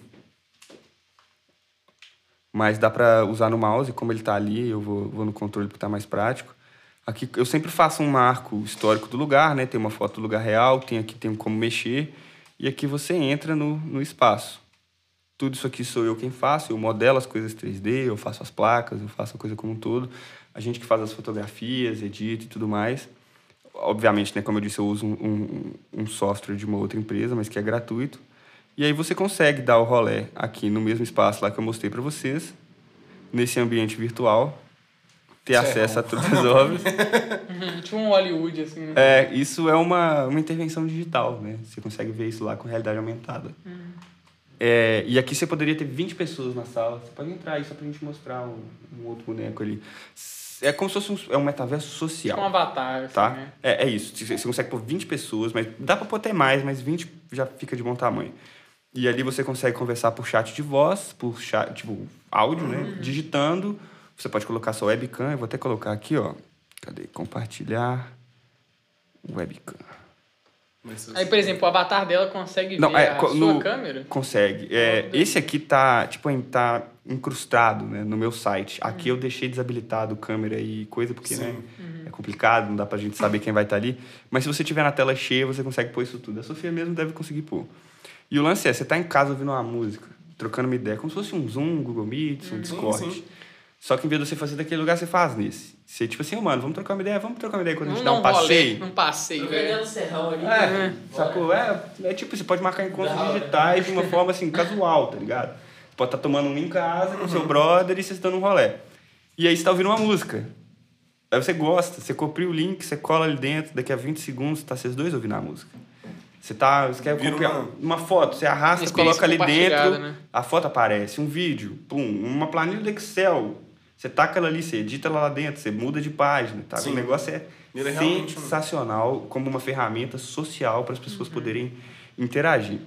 mas dá pra usar no mouse. Como ele tá ali, eu vou, vou no controle porque tá mais prático. Aqui eu sempre faço um marco histórico do lugar, né? Tem uma foto do lugar real, tem aqui tem como mexer. E aqui você entra no, no espaço. Tudo isso aqui sou eu quem faço, eu modelo as coisas 3D, eu faço as placas, eu faço a coisa como um todo. A gente que faz as fotografias, edita e tudo mais. Obviamente, né, como eu disse, eu uso um, um, um software de uma outra empresa, mas que é gratuito. E aí você consegue dar o rolé aqui no mesmo espaço lá que eu mostrei para vocês, nesse ambiente virtual, ter Certo. acesso a todas as obras. Uhum, tipo um Hollywood, assim, né? É, isso é uma, uma intervenção digital, né? Você consegue ver isso lá com realidade aumentada. É, e aqui você poderia ter 20 pessoas na sala. Você pode entrar aí só pra gente mostrar um, um outro boneco ali. É como se fosse um, é um metaverso social. Tipo um avatar, assim, Tá? né? É, é isso. Você você consegue pôr 20 pessoas, mas dá pra pôr até mais, mas 20 já fica de bom tamanho. E ali você consegue conversar por chat de voz, por chat, tipo, áudio, né? Digitando. Você pode colocar sua webcam. Eu vou até colocar aqui, ó. Cadê? Compartilhar. Webcam. Aí, por exemplo, o avatar dela consegue Não, ver é, a co- sua no- câmera? Consegue. É, esse aqui tá, tipo, tá incrustado né, no meu site. Aqui Uhum. eu deixei desabilitado câmera e coisa, porque, né? Sim. É complicado, não dá pra gente saber quem vai estar ali. Mas se você tiver na tela cheia, você consegue pôr isso tudo. A Sofia mesmo deve conseguir pôr. E o lance é, você tá em casa ouvindo uma música, trocando uma ideia, como se fosse um Zoom, um Google Meet, um Discord. sim. Só que em vez de você fazer daquele lugar, você faz nesse. Você, tipo assim, ô, mano, vamos trocar uma ideia, vamos trocar uma ideia quando a gente dá um rolê, passeio. Um passeio, Tô velho. vendendo serrão ali. É, Bora. sacou? É, é tipo, você pode marcar encontros Da hora. digitais de uma forma assim, casual, tá ligado? Você pode estar tomando um em casa com seu brother e vocês dando um rolé. E aí você tá ouvindo uma música. Aí você gosta, você copia o link, você cola ali dentro, daqui a 20 segundos tá vocês dois ouvindo a música. Você tá, você quer Vira copiar uma- uma foto, você arrasta, coloca ali dentro, né? a foto aparece, um vídeo, pum, uma planilha do Excel. Você taca ela ali, você edita ela lá dentro, você muda de página, tá? Sim. O negócio é Ele é realmente sensacional como uma ferramenta social para as pessoas Uhum. poderem interagir.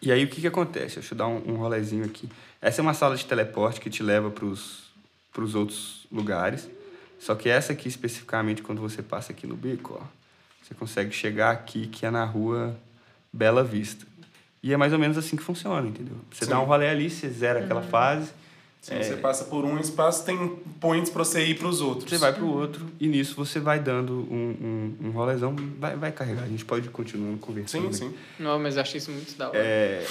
E aí o que, que acontece? Deixa eu dar um, um rolezinho aqui. Essa é uma sala de teleporte que te leva para os outros lugares. Só que essa aqui especificamente, quando você passa aqui no bico, ó, você consegue chegar aqui, que é na rua Bela Vista. E é mais ou menos assim que funciona, entendeu? Você Sim. dá um rolê ali, você zera aquela fase, Se você passa por um espaço, tem points pra você ir pros outros. você vai pro outro, e nisso você vai dando um, um, um rolezão, vai, vai carregar. A gente pode continuar conversando. Sim, sim. Não, mas achei isso muito da hora. É,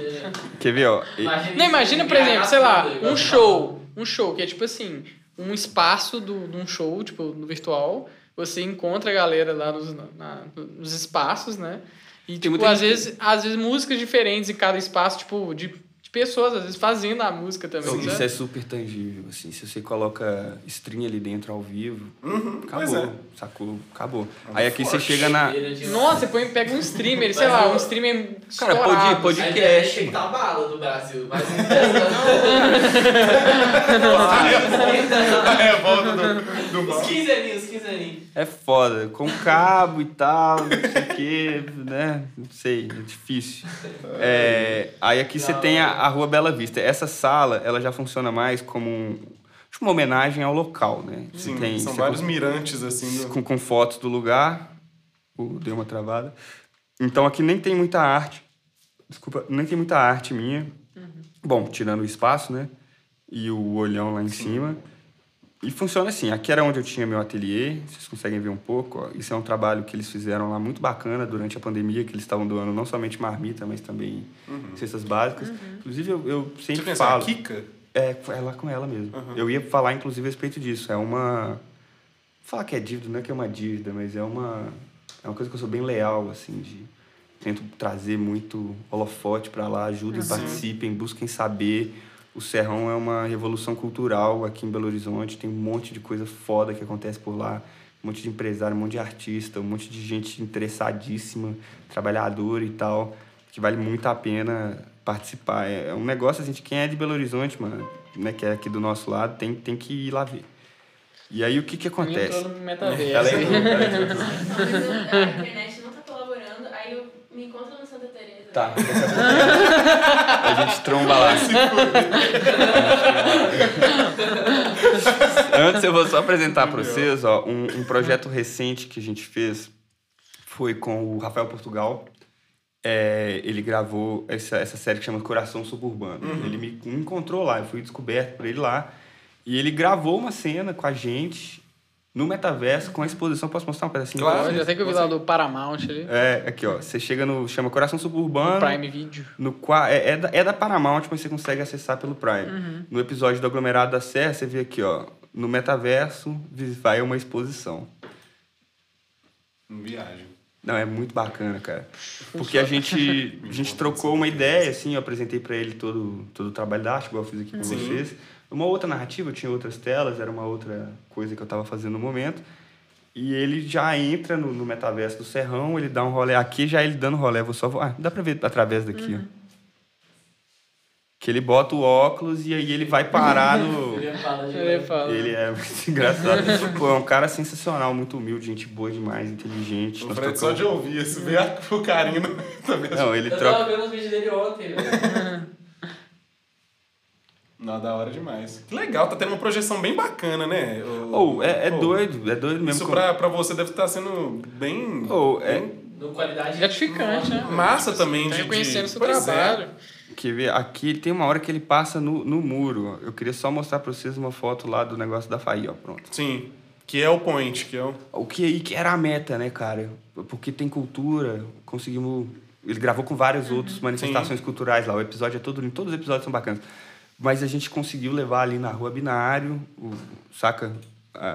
quer ver, ó? E- Não, imagina, por exemplo, sei lá, um show. Um show que é tipo assim, um espaço do, de um show, tipo, no virtual. Você encontra a galera lá nos, na- nos espaços, né? E, tipo, muita às vezes, às vezes músicas diferentes em cada espaço, tipo, de pessoas, às vezes, fazendo a música também, Isso sabe? é super tangível, assim. Se você coloca stream ali dentro ao vivo, Uhum, acabou, é. sacou? Acabou. Aí aqui você chega na... Nossa, você põe, pega um streamer, sei lá, um streamer Cara, pode- é que tá a bala do Brasil, mas não É volta do, do. Os 15 aninhos, os 15 aninhos. É foda, com cabo e tal, quê, né? Não sei, é difícil. É, aí aqui você tem a, a Rua Bela Vista. Essa sala, ela já funciona mais como um, tipo uma homenagem ao local, né? Você Sim, tem, são vários com- mirantes, assim. do- com, com fotos do lugar. Uh, deu uma travada. Então aqui nem tem muita arte. Desculpa, nem tem muita arte minha. Bom, tirando o espaço, né? E o olhão lá em cima. E funciona assim. Aqui era onde eu tinha meu ateliê. Vocês conseguem ver um pouco. Ó. Isso é um trabalho que eles fizeram lá muito bacana durante a pandemia, que eles estavam doando não somente marmita, mas também cestas básicas. Inclusive, eu, eu Você sempre pensa, falo... a Kika? É, é lá com ela mesmo. Eu ia falar, inclusive, a respeito disso. É uma. Vou falar que é dívida, não é que é uma dívida, mas é uma. É uma coisa que eu sou bem leal, assim, de. Tento trazer muito holofote para lá, ajudem, participem, busquem saber. O Serrão é uma revolução cultural aqui em Belo Horizonte, tem um monte de coisa foda que acontece por lá. Um monte de empresário, um monte de artista, um monte de gente interessadíssima, trabalhadora e tal, que vale muito a pena participar. É é um negócio, assim, de quem é de Belo Horizonte, mano, né, que é aqui do nosso lado, tem, tem que ir lá ver. E aí, o que que acontece? Entrou no metaverso. Ela entrou, ela entrou. Não, mas eu- a internet não tá colaborando, aí eu me encontro no Santa Teresa. Tá, a gente tromba lá. Antes eu vou só apresentar para vocês ó, um, um projeto recente que a gente fez. Foi com o Rafael Portugal. É, ele gravou essa, essa série que chama Coração Suburbano. Ele me encontrou lá, eu fui descoberto por ele lá. E ele gravou uma cena com a gente no metaverso com a exposição. Posso mostrar um pedacinho? Claro. Olha, até que eu vi lá do Paramount ali. É, aqui ó. Você chega no. chama Coração Suburbano. Prime Video. No qua- é, é, da, é da Paramount, mas você consegue acessar pelo Prime. No episódio do Aglomerado da Serra, você vê aqui, ó. No metaverso vai uma exposição. Viagem. Não, é muito bacana, cara. Porque a gente, a gente trocou uma ideia, assim, eu apresentei pra ele todo, todo o trabalho da arte, igual eu fiz aqui com Sim. vocês. Uma outra narrativa, eu tinha outras telas, era uma outra coisa que eu tava fazendo no momento. E ele já entra no, no metaverso do Serrão, ele dá um rolê aqui, já ele dando rolê, eu vou só... Ah, dá pra ver através daqui, ó. Que ele bota o óculos e aí ele vai parar no... Ele fala Ele fala. Ele é muito engraçado. Pô, é um cara sensacional, muito humilde, gente boa demais, inteligente. O Fred só trocamos- de ouvir isso, ver o carinho no metaverso. Não, ele Eu troca... tava vendo os vídeos dele ontem, velho. Não, da hora demais. Que legal, tá tendo uma projeção bem bacana, né? Ou, é, é Pô, doido, é doido mesmo. Isso como- pra, pra você deve estar sendo bem. Ou, é, bem No qualidade. Gratificante, né? Massa também Tá de. reconhecendo o de... seu Pois é. trabalho. Quer ver? Aqui tem uma hora que ele passa no, no muro. Eu queria só mostrar pra vocês uma foto lá do negócio da Faí, ó. Pronto. Sim. Que é o point, que é o. O que aí que era a meta, né, cara? Porque tem cultura, conseguimos. Ele gravou com várias outras manifestações culturais lá. O episódio é todo. Todos os episódios são bacanas. Mas a gente conseguiu levar ali na rua Binário, o, saca?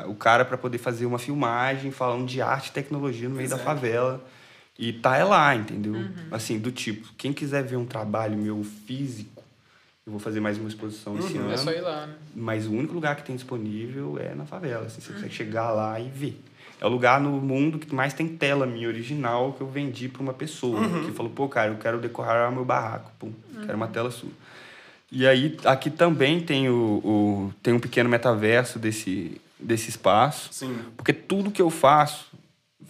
O cara para poder fazer uma filmagem falando de arte e tecnologia no meio Pois da é. favela. E tá é lá, entendeu? Assim, do tipo, quem quiser ver um trabalho meu físico, eu vou fazer mais uma exposição esse ano. É só ir lá, né? Mas o único lugar que tem disponível é na favela. Assim, você consegue chegar lá e ver. É o lugar no mundo que mais tem tela minha original que eu vendi para uma pessoa. Que falou, pô, cara, eu quero decorar meu barraco. Pum, quero uma tela sua. E aí, aqui também tem, o, o- tem um pequeno metaverso desse, desse espaço. Sim. Porque tudo que eu faço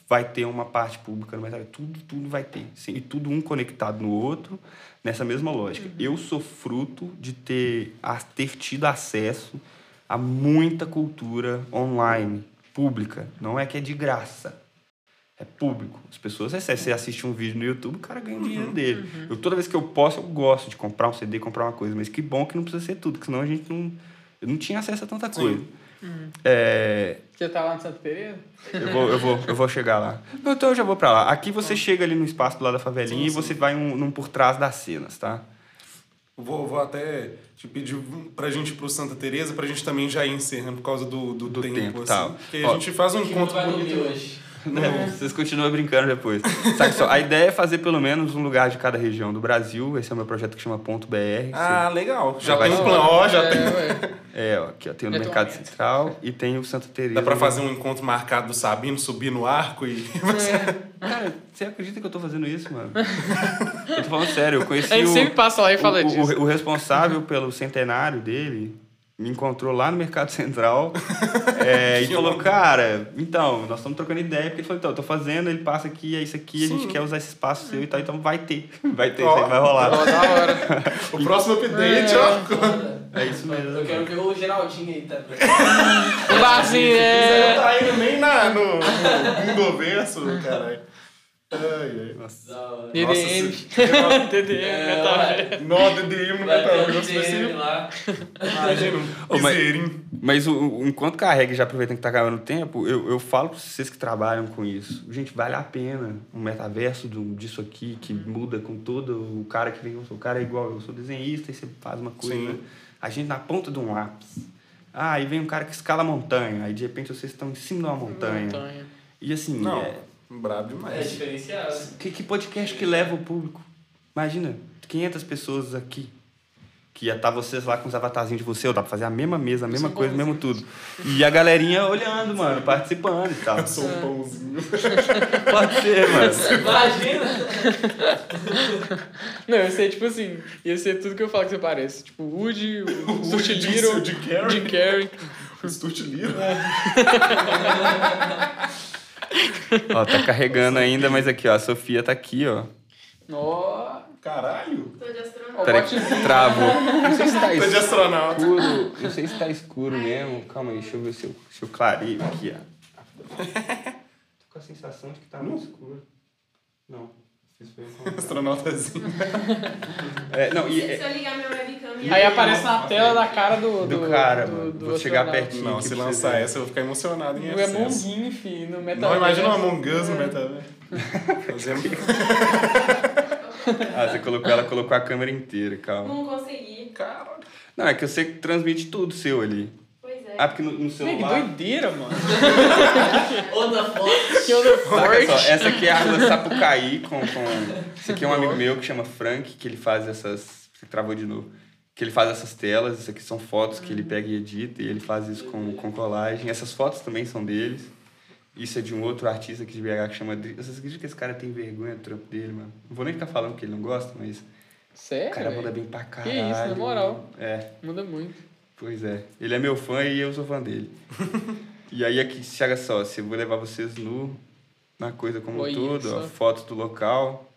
vai ter uma parte pública no metaverso. Tudo, tudo vai ter. Sim, e tudo um conectado no outro, nessa mesma lógica. Eu sou fruto de ter, a- ter tido acesso a muita cultura online, pública. Não é que é de graça. É público. As pessoas recebem. Você assiste um vídeo no YouTube, o cara ganha o dinheiro dele. Eu, toda vez que eu posso, eu gosto de comprar um CD, comprar uma coisa. Mas que bom que não precisa ser tudo, porque senão a gente não. Eu não tinha acesso a tanta coisa. É, Você tá lá no Santa Teresa? eu, vou, eu, vou, eu vou chegar lá. Não, Então eu já vou pra lá. Aqui você chega ali no espaço do lado da favelinha e você vai um, num por trás das cenas, tá? Vou, vou até te pedir pra gente ir pro Santa Teresa, pra gente também já ir encerrando por causa do, do, Do tempo, tempo, assim. tá. Porque Ó, a gente faz um encontro bonito. hoje. Não, vocês continuam brincando depois. Sabe só, a ideia é fazer pelo menos um lugar de cada região do Brasil. Esse é o meu projeto que chama Ponto BR. Ah, legal. Já vai tem um plano. Ó, já é, tem. É, ó, aqui ó, tem o É Mercado. Central e tem o Santa Teresa. Dá pra fazer um encontro marcado do Sabino, subir no arco e... Cara, você acredita que eu tô fazendo isso, mano? eu tô falando sério, eu conheci A gente o... sempre passa lá e fala o, disso. O, o responsável pelo centenário dele me encontrou lá no Mercado Central é, e falou, cara, então, nós estamos trocando ideia, porque ele falou, então, eu tô fazendo, ele passa aqui, é isso aqui, a gente Sim. quer usar esse espaço seu e tal, então vai ter, vai ter, Ó. isso aí vai rolar. Ó, da hora. O próximo update, ó. Foda. É isso mesmo. Eu quero ver o Geraldinho aí também. O barzinho, Você é... não tá indo nem na, no, no Mundoverso, caralho. Ai, ai. Nossa. DDM. Nossa, DDM, É, metaverso. Nó, DDM no metaverso vai DM ser... lá. Imagina, um mas- piseirinho. Mas o, o- enquanto carrega, já aproveitando que tá acabando o tempo, eu, eu falo pra vocês que trabalham com isso. Gente, vale a pena um metaverso do, disso aqui, que muda com todo o cara que vem. O cara é igual, eu sou desenhista e você faz uma coisa. Sim. A gente na ponta de um lápis. Ah, aí vem um cara que escala a montanha. Aí de repente vocês estão em cima de uma montanha. Montanha. E assim, Não, é, brabo É demais. diferenciado. que, que podcast que leva o público? Imagina, 500 pessoas aqui. Que ia estar vocês lá com os avatarzinhos de você, ou dá pra fazer a mesma mesa, a mesma coisa, mesmo tudo. E a galerinha olhando, mano, participando e tal. Eu sou um pãozinho. Pode ser, mano. Imagina! Não, ia ser tipo assim, ia ser tudo que eu falo que você parece. Tipo, o Woody, o Stuart Woody, Little, o Jim Carrey. Jim Carrey. O Stuart Little. Ó, tá carregando ainda, mas aqui, ó, a Sofia tá aqui, ó. Ó, Caralho. Tô de astronauta. Peraí, botezinho. travou. Não sei se tá Tô de astronauta. escuro. Não sei se tá escuro mesmo. Calma aí, deixa eu ver se eu, se eu clareio aqui, ó. Tô com a sensação de que tá muito escuro. Não. Astronautazinho. É, não, e, Se, é- se eu ligar minha webcam... minha Aí aparece na tela da cara do... Do cara, do, mano. do Vou chegar pertinho. Não, se lançar essa, eu vou ficar emocionado em O Among excesso. Us, filho, no Não, metaverso. imagina um Among Us no metaverso. Fazendo... Ah, você colocou, ela colocou a câmera inteira, calma. Não consegui. Caralho. Não, é que você transmite tudo seu ali. Ah, porque no, no Meu, que celular... doideira, mano. Que onda Saca só, forte. essa aqui é a rua Sapucaí com, com... Esse aqui é um amigo meu que chama Frank, que ele faz essas... Você travou de novo. Que ele faz essas telas, isso aqui são fotos que ele pega e edita, e ele faz isso com, com colagem. Essas fotos também são deles. Isso é de um outro artista aqui de BH que chama... Vocês acreditam que esse cara tem vergonha do trampo dele, mano? Não vou nem ficar falando que ele não gosta, mas... O Sério, cara manda velho? bem pra Que caralho. isso, na moral. É. Muda muito. Pois é. Ele é meu fã e eu sou fã dele. e aí aqui, chega só, se eu vou levar vocês no na coisa como um todo, ó, fotos do local.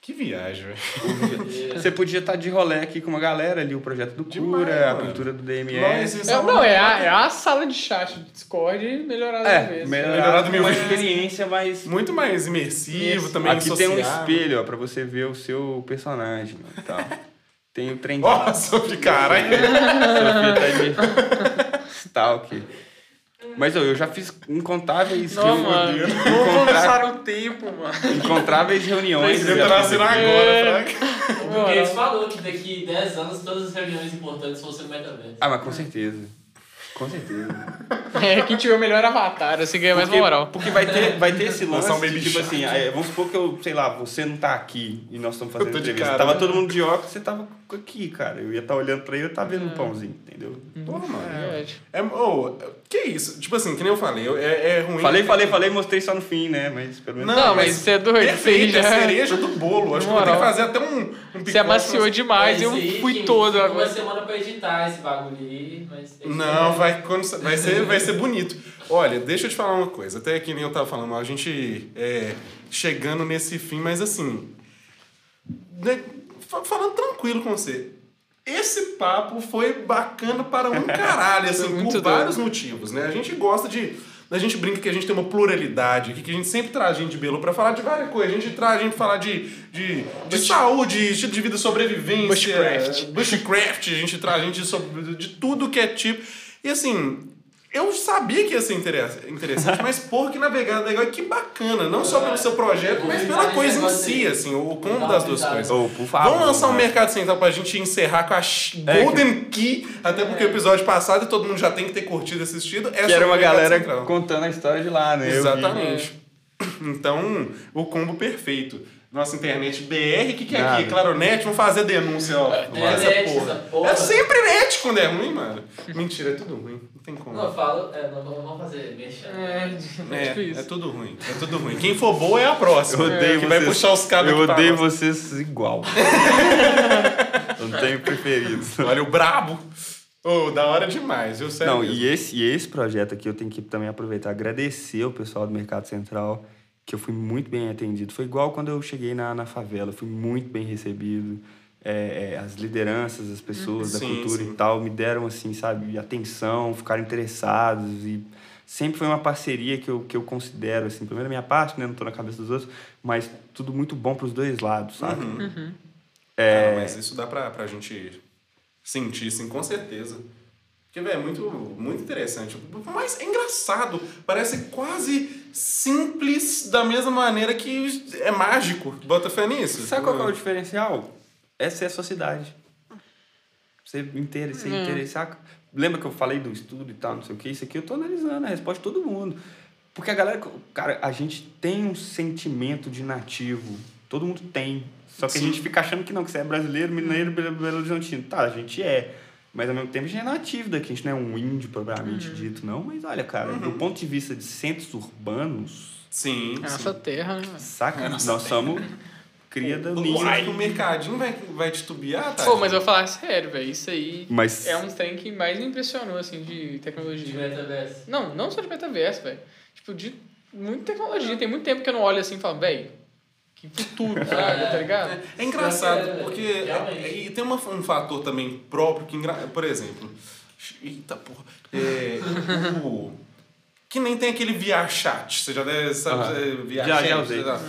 Que viagem, velho. Você podia estar de rolê aqui com uma galera ali, o projeto do Demais, Cura, a mano. cultura do DMS. Nós, isso É, não, é a, é a sala de chat do Discord melhorada É, melhorado, Melhorado mil uma experiência mais... Muito mais imersivo, Isso. também Aqui tem um espelho, ó, pra você ver o seu personagem, ó, tal. Tem o trem... Nossa, de caralho. Sofia tá de stalker. Mas ó, eu já fiz incontáveis... Não, reu- mano. Vamos encontrar- começar o tempo, mano. Incontáveis reuniões. Ele tá nascendo agora, Frank. O Bill Gates falou que daqui 10 anos todas as reuniões importantes vão ser no metaverso. Ah, mas com certeza. Com certeza. É, quem tiver o melhor avatar, assim ganha mais Porque, moral. porque vai ter, vai ter esse lance, Lançar um Baby tipo Shark. assim, aí, vamos supor que eu, sei lá, você não tá aqui e nós estamos fazendo Eu tô de entrevista. cara, Tava né? todo mundo de óculos, você tava aqui, cara. Eu ia estar olhando pra ele, eu tava vendo um pãozinho, entendeu? Porra, mano. É, É, oh, que isso? Tipo assim, que nem eu falei, eu- é, é ruim. Falei, falei, falei, mostrei só no fim, né? Mas pelo menos... Não, mas você é doido, Perfeito, você é já- cereja do bolo. Acho que eu vou ter que Moral. fazer até um, um. Você amaciou demais e Mas eu fui todo agora. Uma semana pra editar esse bagulho aí, mas tem que Não, vai vai, quando- vai, ser, vai ser bonito. Olha, deixa eu te falar uma coisa. Até que nem eu tava falando, a gente é, chegando nesse fim, mas assim. né, fa- falando tranquilo com você. Esse papo foi bacana para um caralho, assim, por muito vários doido. motivos, né? A gente gosta de. A gente brinca que a gente tem uma pluralidade aqui, que a gente sempre traz gente de Belo pra falar de várias coisas. A gente traz a gente falar de, de, de saúde, estilo de vida, sobrevivência, Bushcraft. bushcraft, a gente traz gente sobre, de tudo que é tipo. E assim, eu sabia que ia ser interessa- interessante, mas porra, que navegada legal e que bacana. Não só pelo seu projeto, mas pela coisa em si, assim, o combo das duas coisas. Ô, por favor. Vamos lançar um né? mercado central pra gente encerrar com a ch- É, Golden Key, até porque o episódio passado todo mundo já tem que ter curtido e assistido. É Que era sobre uma galera central. contando a história de lá, né? Exatamente. Então, o combo perfeito. Nossa internet BR, o que, que é aqui? Nada. Claronet, vamos fazer denúncia, ó. É Essa net, porra. essa porra. É sempre net quando é ruim, mano. Mentira, é tudo ruim. Não tem como. Não, eu falo, é, não, vamos fazer mexer. É, é tipo É, é tudo ruim. É tudo ruim. Quem for boa é a próxima. Eu odeio que vai vocês. puxar os cabos Eu pra odeio nós. vocês igual. eu não tenho preferidos. Olha o brabo. Ô, da hora demais, eu sério. Não, mesmo. e esse, e esse projeto aqui eu tenho que também aproveitar, agradecer o pessoal do Mercado Central, que eu fui muito bem atendido. Foi igual quando eu cheguei na, na favela, fui muito bem recebido. É, é, as lideranças, as pessoas da Sim, cultura sim. e tal me deram, assim, sabe, atenção, ficaram interessados e sempre foi uma parceria que eu, que eu considero, assim, primeiro a minha parte, né, não tô na cabeça dos outros, mas tudo muito bom pros dois lados, sabe? Uhum. É, Ah, mas isso dá pra, pra gente sentir, sim, com certeza. Porque, velho, é muito, muito interessante. Mas é engraçado. Parece quase simples da mesma maneira que é mágico. Bota fé nisso. Sabe qual é o diferencial? Essa é a sua cidade. Você inteira, você Hum. Lembra que eu falei do estudo e tal, não sei o que? Isso aqui eu tô analisando a resposta de todo mundo. Porque a galera, cara, a gente tem um sentimento de nativo. Todo mundo tem. Só que Sim. a gente fica achando que não, que você é brasileiro, mineiro, Belo Belo Horizontino. Tá, a gente é. Mas ao mesmo tempo a gente é nativo daqui, a gente não é um índio propriamente dito, não. Mas olha, cara, do ponto de vista de centros urbanos, Sim, É sim. nossa terra, né? saca? Nós somos cria da que o mercadinho vai, vai titubear, tá? Pô, mas eu vou falar sério, velho. Isso aí Mas é um trem que mais me impressionou, assim, de De tecnologia. metaverso. Não, não só de metaverso, velho. Tipo, de muita tecnologia. Tem muito tempo que eu não olho assim e falo, velho, que futuro, sabe? Tá ligado? É engraçado, É, porque realmente. é- e tem uma, um fator também próprio que, engra- por exemplo, eita porra, é, o, que nem tem aquele VR chat, você já deve saber, é, VR Já, chat, já usei. tá?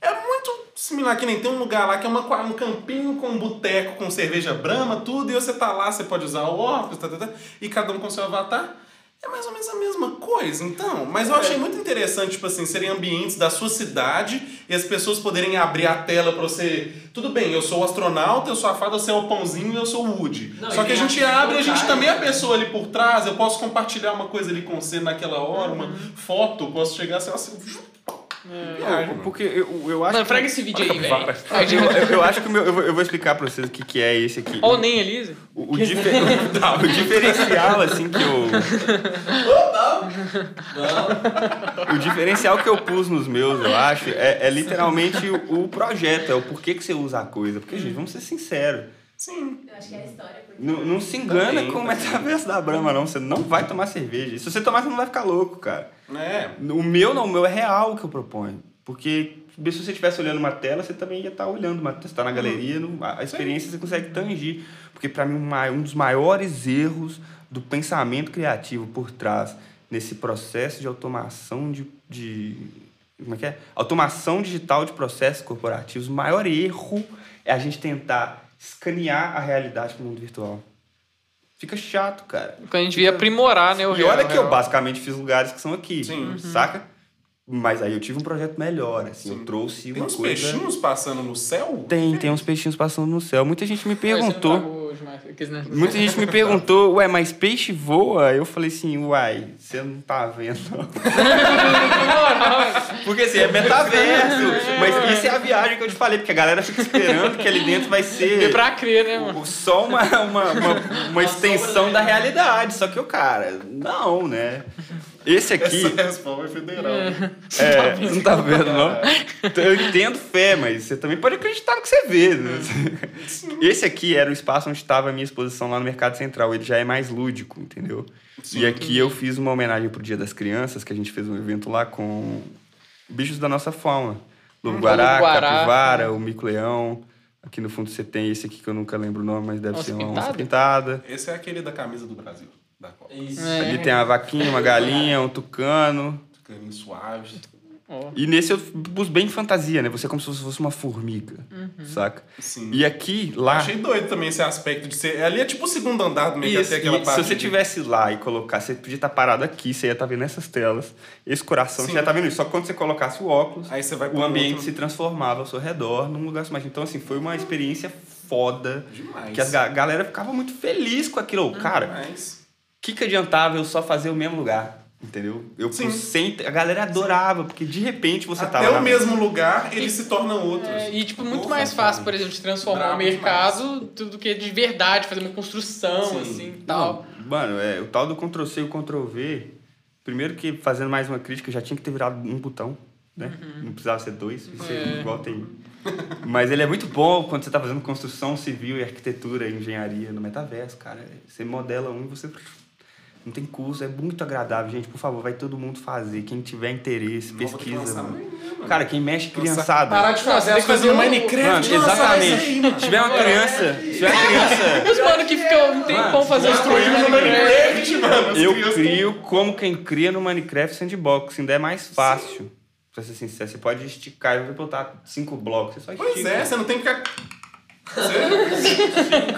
É muito similar, que nem tem um lugar lá que é uma, um campinho com um boteco com cerveja brama, tudo, e você tá lá, você pode usar o óculos, tá, tá, tá, e cada um com seu avatar. É mais ou menos a mesma coisa, então. Mas eu achei muito interessante, tipo assim, serem ambientes da sua cidade e as pessoas poderem abrir a tela pra você. Tudo bem, eu sou o astronauta, eu sou a fada, você é o pãozinho e eu sou o Woody. Não, Só que a gente abre e a gente também é a pessoa ali por trás, eu posso compartilhar uma coisa ali com você naquela hora, uma Uhum. foto, posso chegar assim, assim. Viagem, mano. Porque eu, eu acho que- fraga esse vídeo aí, velho. Eu, eu, eu acho que o meu, eu, vou, eu vou explicar pra vocês o que, que é esse aqui. Ó, nem Elisa. O, o, difer- o diferencial, assim, que eu. Não. O diferencial que eu pus nos meus, eu acho, é, é literalmente o, o projeto, é o porquê que você usa a coisa. Porque, gente, vamos ser sinceros. Sim. Eu acho que é a história. porque- Não, não se engana Também, com o também. metaverso da Brahma, não. Você não vai tomar cerveja. Se você tomar, você não vai ficar louco, cara. É. O meu não, o meu é real o que eu proponho. Porque se você estivesse olhando uma tela, você também ia estar olhando uma Você está na galeria, não- a experiência você consegue tangir. Porque para mim, um um dos maiores erros do pensamento criativo por trás nesse processo de automação de, de como é que é? Automação digital de processos corporativos, o maior erro é a gente tentar escanear a realidade para o mundo virtual. Fica chato, cara. Quando a gente via aprimorar, né, o E real. olha que eu real. basicamente fiz lugares que são aqui, Sim. saca? Mas aí eu tive um projeto melhor, assim, eu Sim. trouxe Tem uma uns coisa... peixinhos passando no céu? Tem, tem uns peixinhos passando no céu. Muita gente me perguntou... hoje aqueles, né? Muita gente me perguntou, ué, mas peixe voa? Eu falei assim, uai, você não tá vendo. não." porque assim, é metaverso. mas isso é a viagem que eu te falei, porque a galera fica esperando que ali dentro vai ser pra crer, né, mano? só uma, uma, uma, uma extensão da realidade. Só que o cara, não, né? Esse aqui. Essa resposta é federal. É, você não tá vendo, não? Então, eu entendo fé, mas você também pode acreditar no que você vê. né? Esse aqui era o espaço onde estava a minha exposição lá no Mercado Central. Ele já é mais lúdico, entendeu? e aqui eu fiz uma homenagem pro Dia das Crianças, que a gente fez um evento lá com bichos da nossa fauna. Lobo-guará, Lobo-guará. capivara, o mico-leão. Aqui no fundo você tem esse aqui que eu nunca lembro o nome, mas deve Onça ser uma pintada? onça pintada. Esse é aquele da camisa do Brasil, da Copa. Isso. É. Ali tem uma vaquinha, uma galinha, um tucano. Caminho suave. Ó. E nesse eu pus bem fantasia, né? Você é como se você fosse uma formiga, saca? Sim. E aqui, lá... Achei doido também esse aspecto de ser. Ali é tipo o segundo andar do meio que Isso, até aquela e parte. se você de- tivesse lá e colocar, você podia estar parado aqui, você ia estar vendo essas telas, esse coração, Sim. você ia estar vendo isso. Só que quando você colocasse o óculos, Aí você vai o ambiente outro- se transformava ao seu redor num lugar mais. Então, assim, foi uma experiência foda. Demais. Que a ga- galera ficava muito feliz com aquilo. Uhum. Cara, o que, que adiantava eu só fazer o mesmo lugar? Entendeu? Eu Sim. pus sem. A galera adorava, porque de repente você Até tava. o na- mesmo lugar, eles se tornam outros. É, e, tipo, muito Porra, mais cara. fácil, por exemplo, de transformar o mercado do que de verdade, fazer uma construção, Sim. assim, tal. Não, mano, é, o tal do Ctrl-C e o Ctrl-V, primeiro que fazendo mais uma crítica, já tinha que ter virado um botão, né? Não precisava ser dois, é. igual tem. Mas ele é muito bom quando você tá fazendo construção civil e arquitetura e engenharia no metaverso, cara. Você modela um e você... Não tem curso, é muito agradável, gente. Por favor, vai todo mundo fazer. Quem tiver interesse, pesquisa. mano. Cara, quem mexe Parar criançada. de fazer as coisas fazer no Minecraft. Mano, isso aí, exatamente. mano. Se tiver uma criança, se tiver uma criança Os mano que ficam um tempão fazendo Construindo no Minecraft, mano. Eu crio como quem cria no Minecraft Sandbox. Ainda é mais fácil. Pra ser sincero, você pode esticar. Eu vou botar cinco blocos, você só Pois estica. é, você não tem que ficar.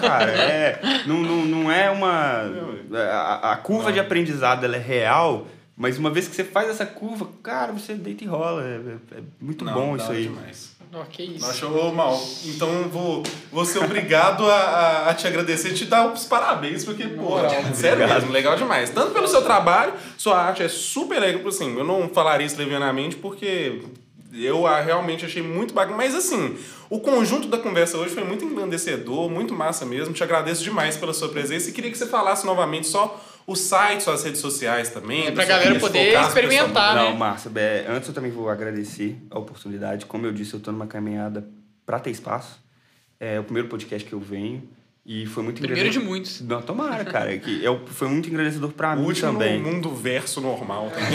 Cara, é, não, não, não é uma... A, a curva de aprendizado, ela é real, mas uma vez que você faz essa curva, cara, você deita e rola. É, é- é muito Não, bom isso aí. Demais. Ó, que isso. Não achou mal. Então eu vou, vou ser obrigado a, a, a te agradecer e te dar os parabéns, porque, pô, sério mesmo, legal demais. Tanto pelo seu trabalho, sua arte é super legal. Assim, eu não falaria isso levianamente, porque eu a, realmente achei muito bacana. Mas assim, o conjunto da conversa hoje foi muito engrandecedor, muito massa mesmo. Te agradeço demais pela sua presença e queria que você falasse novamente só o site, suas redes sociais também. É, pra galera poder focasse, pessoal- experimentar. né? Não, Márcia, antes eu também vou agradecer a oportunidade. Como eu disse, eu tô numa caminhada para ter espaço. É o primeiro podcast que eu venho e foi muito Primeiro de muitos. Não, tomara, cara. Que é, foi muito engrandecedor para O mim último também. no mundo verso normal também.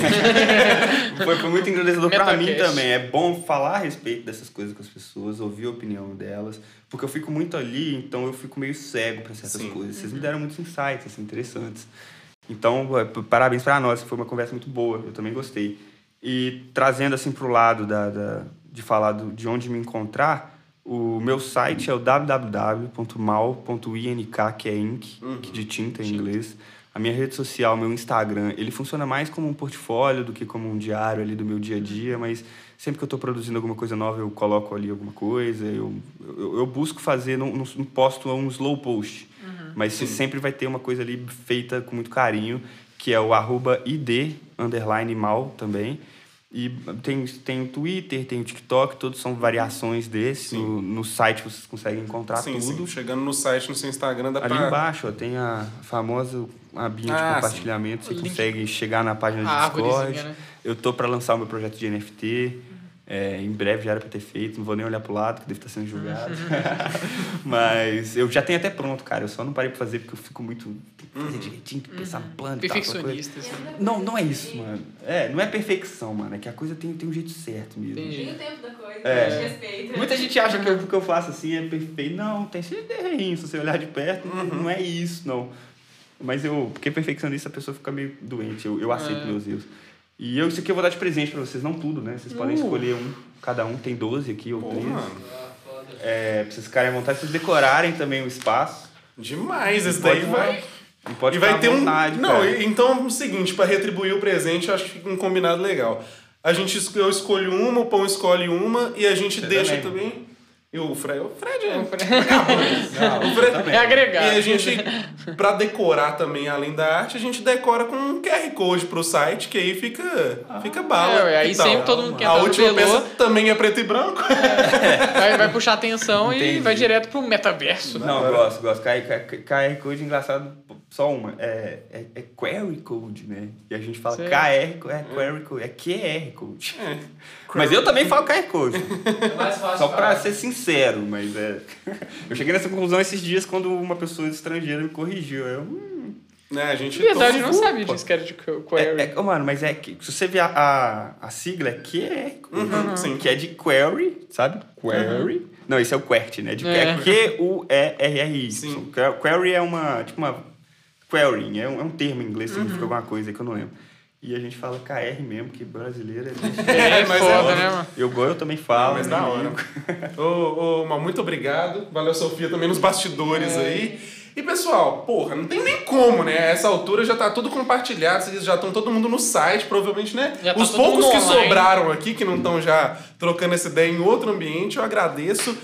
Foi, foi muito engrandecedor para mim também. É bom falar a respeito dessas coisas com as pessoas, ouvir a opinião delas, porque eu fico muito ali, então eu fico meio cego para certas Sim. coisas. Vocês me deram muitos insights assim, interessantes. Então, é, parabéns para nós, foi uma conversa muito boa, eu também gostei. E trazendo assim pro lado da, da- de falar do- de onde me encontrar, o meu site é o www.mal.ink, que é ink, que de tinta em inglês. A minha rede social, meu Instagram, ele funciona mais como um portfólio do que como um diário ali do meu dia a dia, mas sempre que eu estou produzindo alguma coisa nova, eu coloco ali alguma coisa, eu, eu, eu busco fazer, não, não posto um slow post, mas você sempre vai ter uma coisa ali feita com muito carinho, que é o arroba id, underline mal também, e tem, tem o Twitter, tem o TikTok, todos são variações desse. Sim. No, no site vocês conseguem encontrar sim, tudo. sim. Chegando no site, no seu Instagram, dá Ali pra... embaixo ó, tem a famosa abinha Ah, de sim. compartilhamento. Você Link. consegue chegar na página do A Discord. né? Eu tô para lançar o meu projeto de NFT. É, em breve já era para ter feito. Não vou nem olhar pro lado, que deve estar sendo julgado. Mas eu já tenho até pronto, cara. Eu só não parei pra fazer porque eu fico muito... Tem que fazer direitinho, tem que pensar no plano e tal. Perfeccionista, assim. Não, não é isso, mano. É, não é perfeição, mano. É que a coisa tem, tem um jeito certo mesmo. Entendi. Tem o tempo da coisa, É. a gente respeita. Muita gente acha que o que eu faço assim é perfeito. Não, tem sempre errinho. Se você olhar de perto, não- não é isso, não. Mas eu, porque perfeccionista, a pessoa fica meio doente. Eu, eu aceito É. meus erros. E eu, isso aqui eu vou dar de presente pra vocês, não tudo, né? Vocês podem Uh. escolher um, cada um tem 12 aqui ou Pô, 13. mano. É, pra vocês ficarem à vontade, pra vocês decorarem também o espaço. Demais, esse Pode- daí vai... E pode e vai ter à um. vontade, não, cara. então é o seguinte, pra retribuir o presente, eu acho que fica um combinado legal. A gente eu escolho uma, o pão escolhe uma e a gente Você deixa também. também. E o Fred, o Fred é. O Fred- Não, O Fred- também. É agregar. E a gente, pra decorar também, além da arte, a gente decora com um QR Code pro site, que aí fica, fica bala. É, aí tal? sempre todo mundo que A última peça também é preto e branco. vai, vai puxar atenção e Entendi. vai direto pro metaverso. Não, eu gosto, gosto. KR Code engraçado só uma. É, é, é query code, né? E a gente fala. KR, é query code, é QR code. É. Mas eu também falo QR code. É mais fácil Só pra falar. ser sincero, mas é. Eu cheguei nessa conclusão esses dias quando uma pessoa estrangeira me corrigiu. Eu, hum, Né, a gente Verdade, eu não sabia disso que era de que- query. é, é, mano, mas é que. Se você ver a, a, a sigla, é QR code. Uhum, sim. Que é de query, sabe? Query. Não, esse é o QWERTY, né? De, É. é Q-U-E-R-R-I. Sim. Que- Query é uma. Tipo uma. Querying, é um, é um termo em inglês, Uhum. significa alguma coisa que eu não lembro. E a gente fala KR mesmo, que brasileiro é. É, mas é foda, óbvio. né, mano? Eu, eu também falo. mas da hora. ô, ô, Mal, muito obrigado. Valeu, Sofia, também nos bastidores É. aí. E, pessoal, porra, não tem nem como, né? A essa altura já tá tudo compartilhado, vocês já estão todo mundo no site, provavelmente, né? Já tá Os poucos que online. sobraram aqui, que não estão já trocando essa ideia em outro ambiente, eu agradeço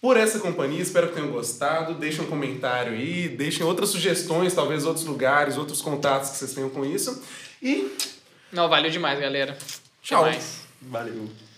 por essa companhia, espero que tenham gostado. Deixem um comentário aí, deixem outras sugestões, talvez outros lugares, outros contatos que vocês tenham com isso. E Não, valeu demais, galera. Tchau. Valeu.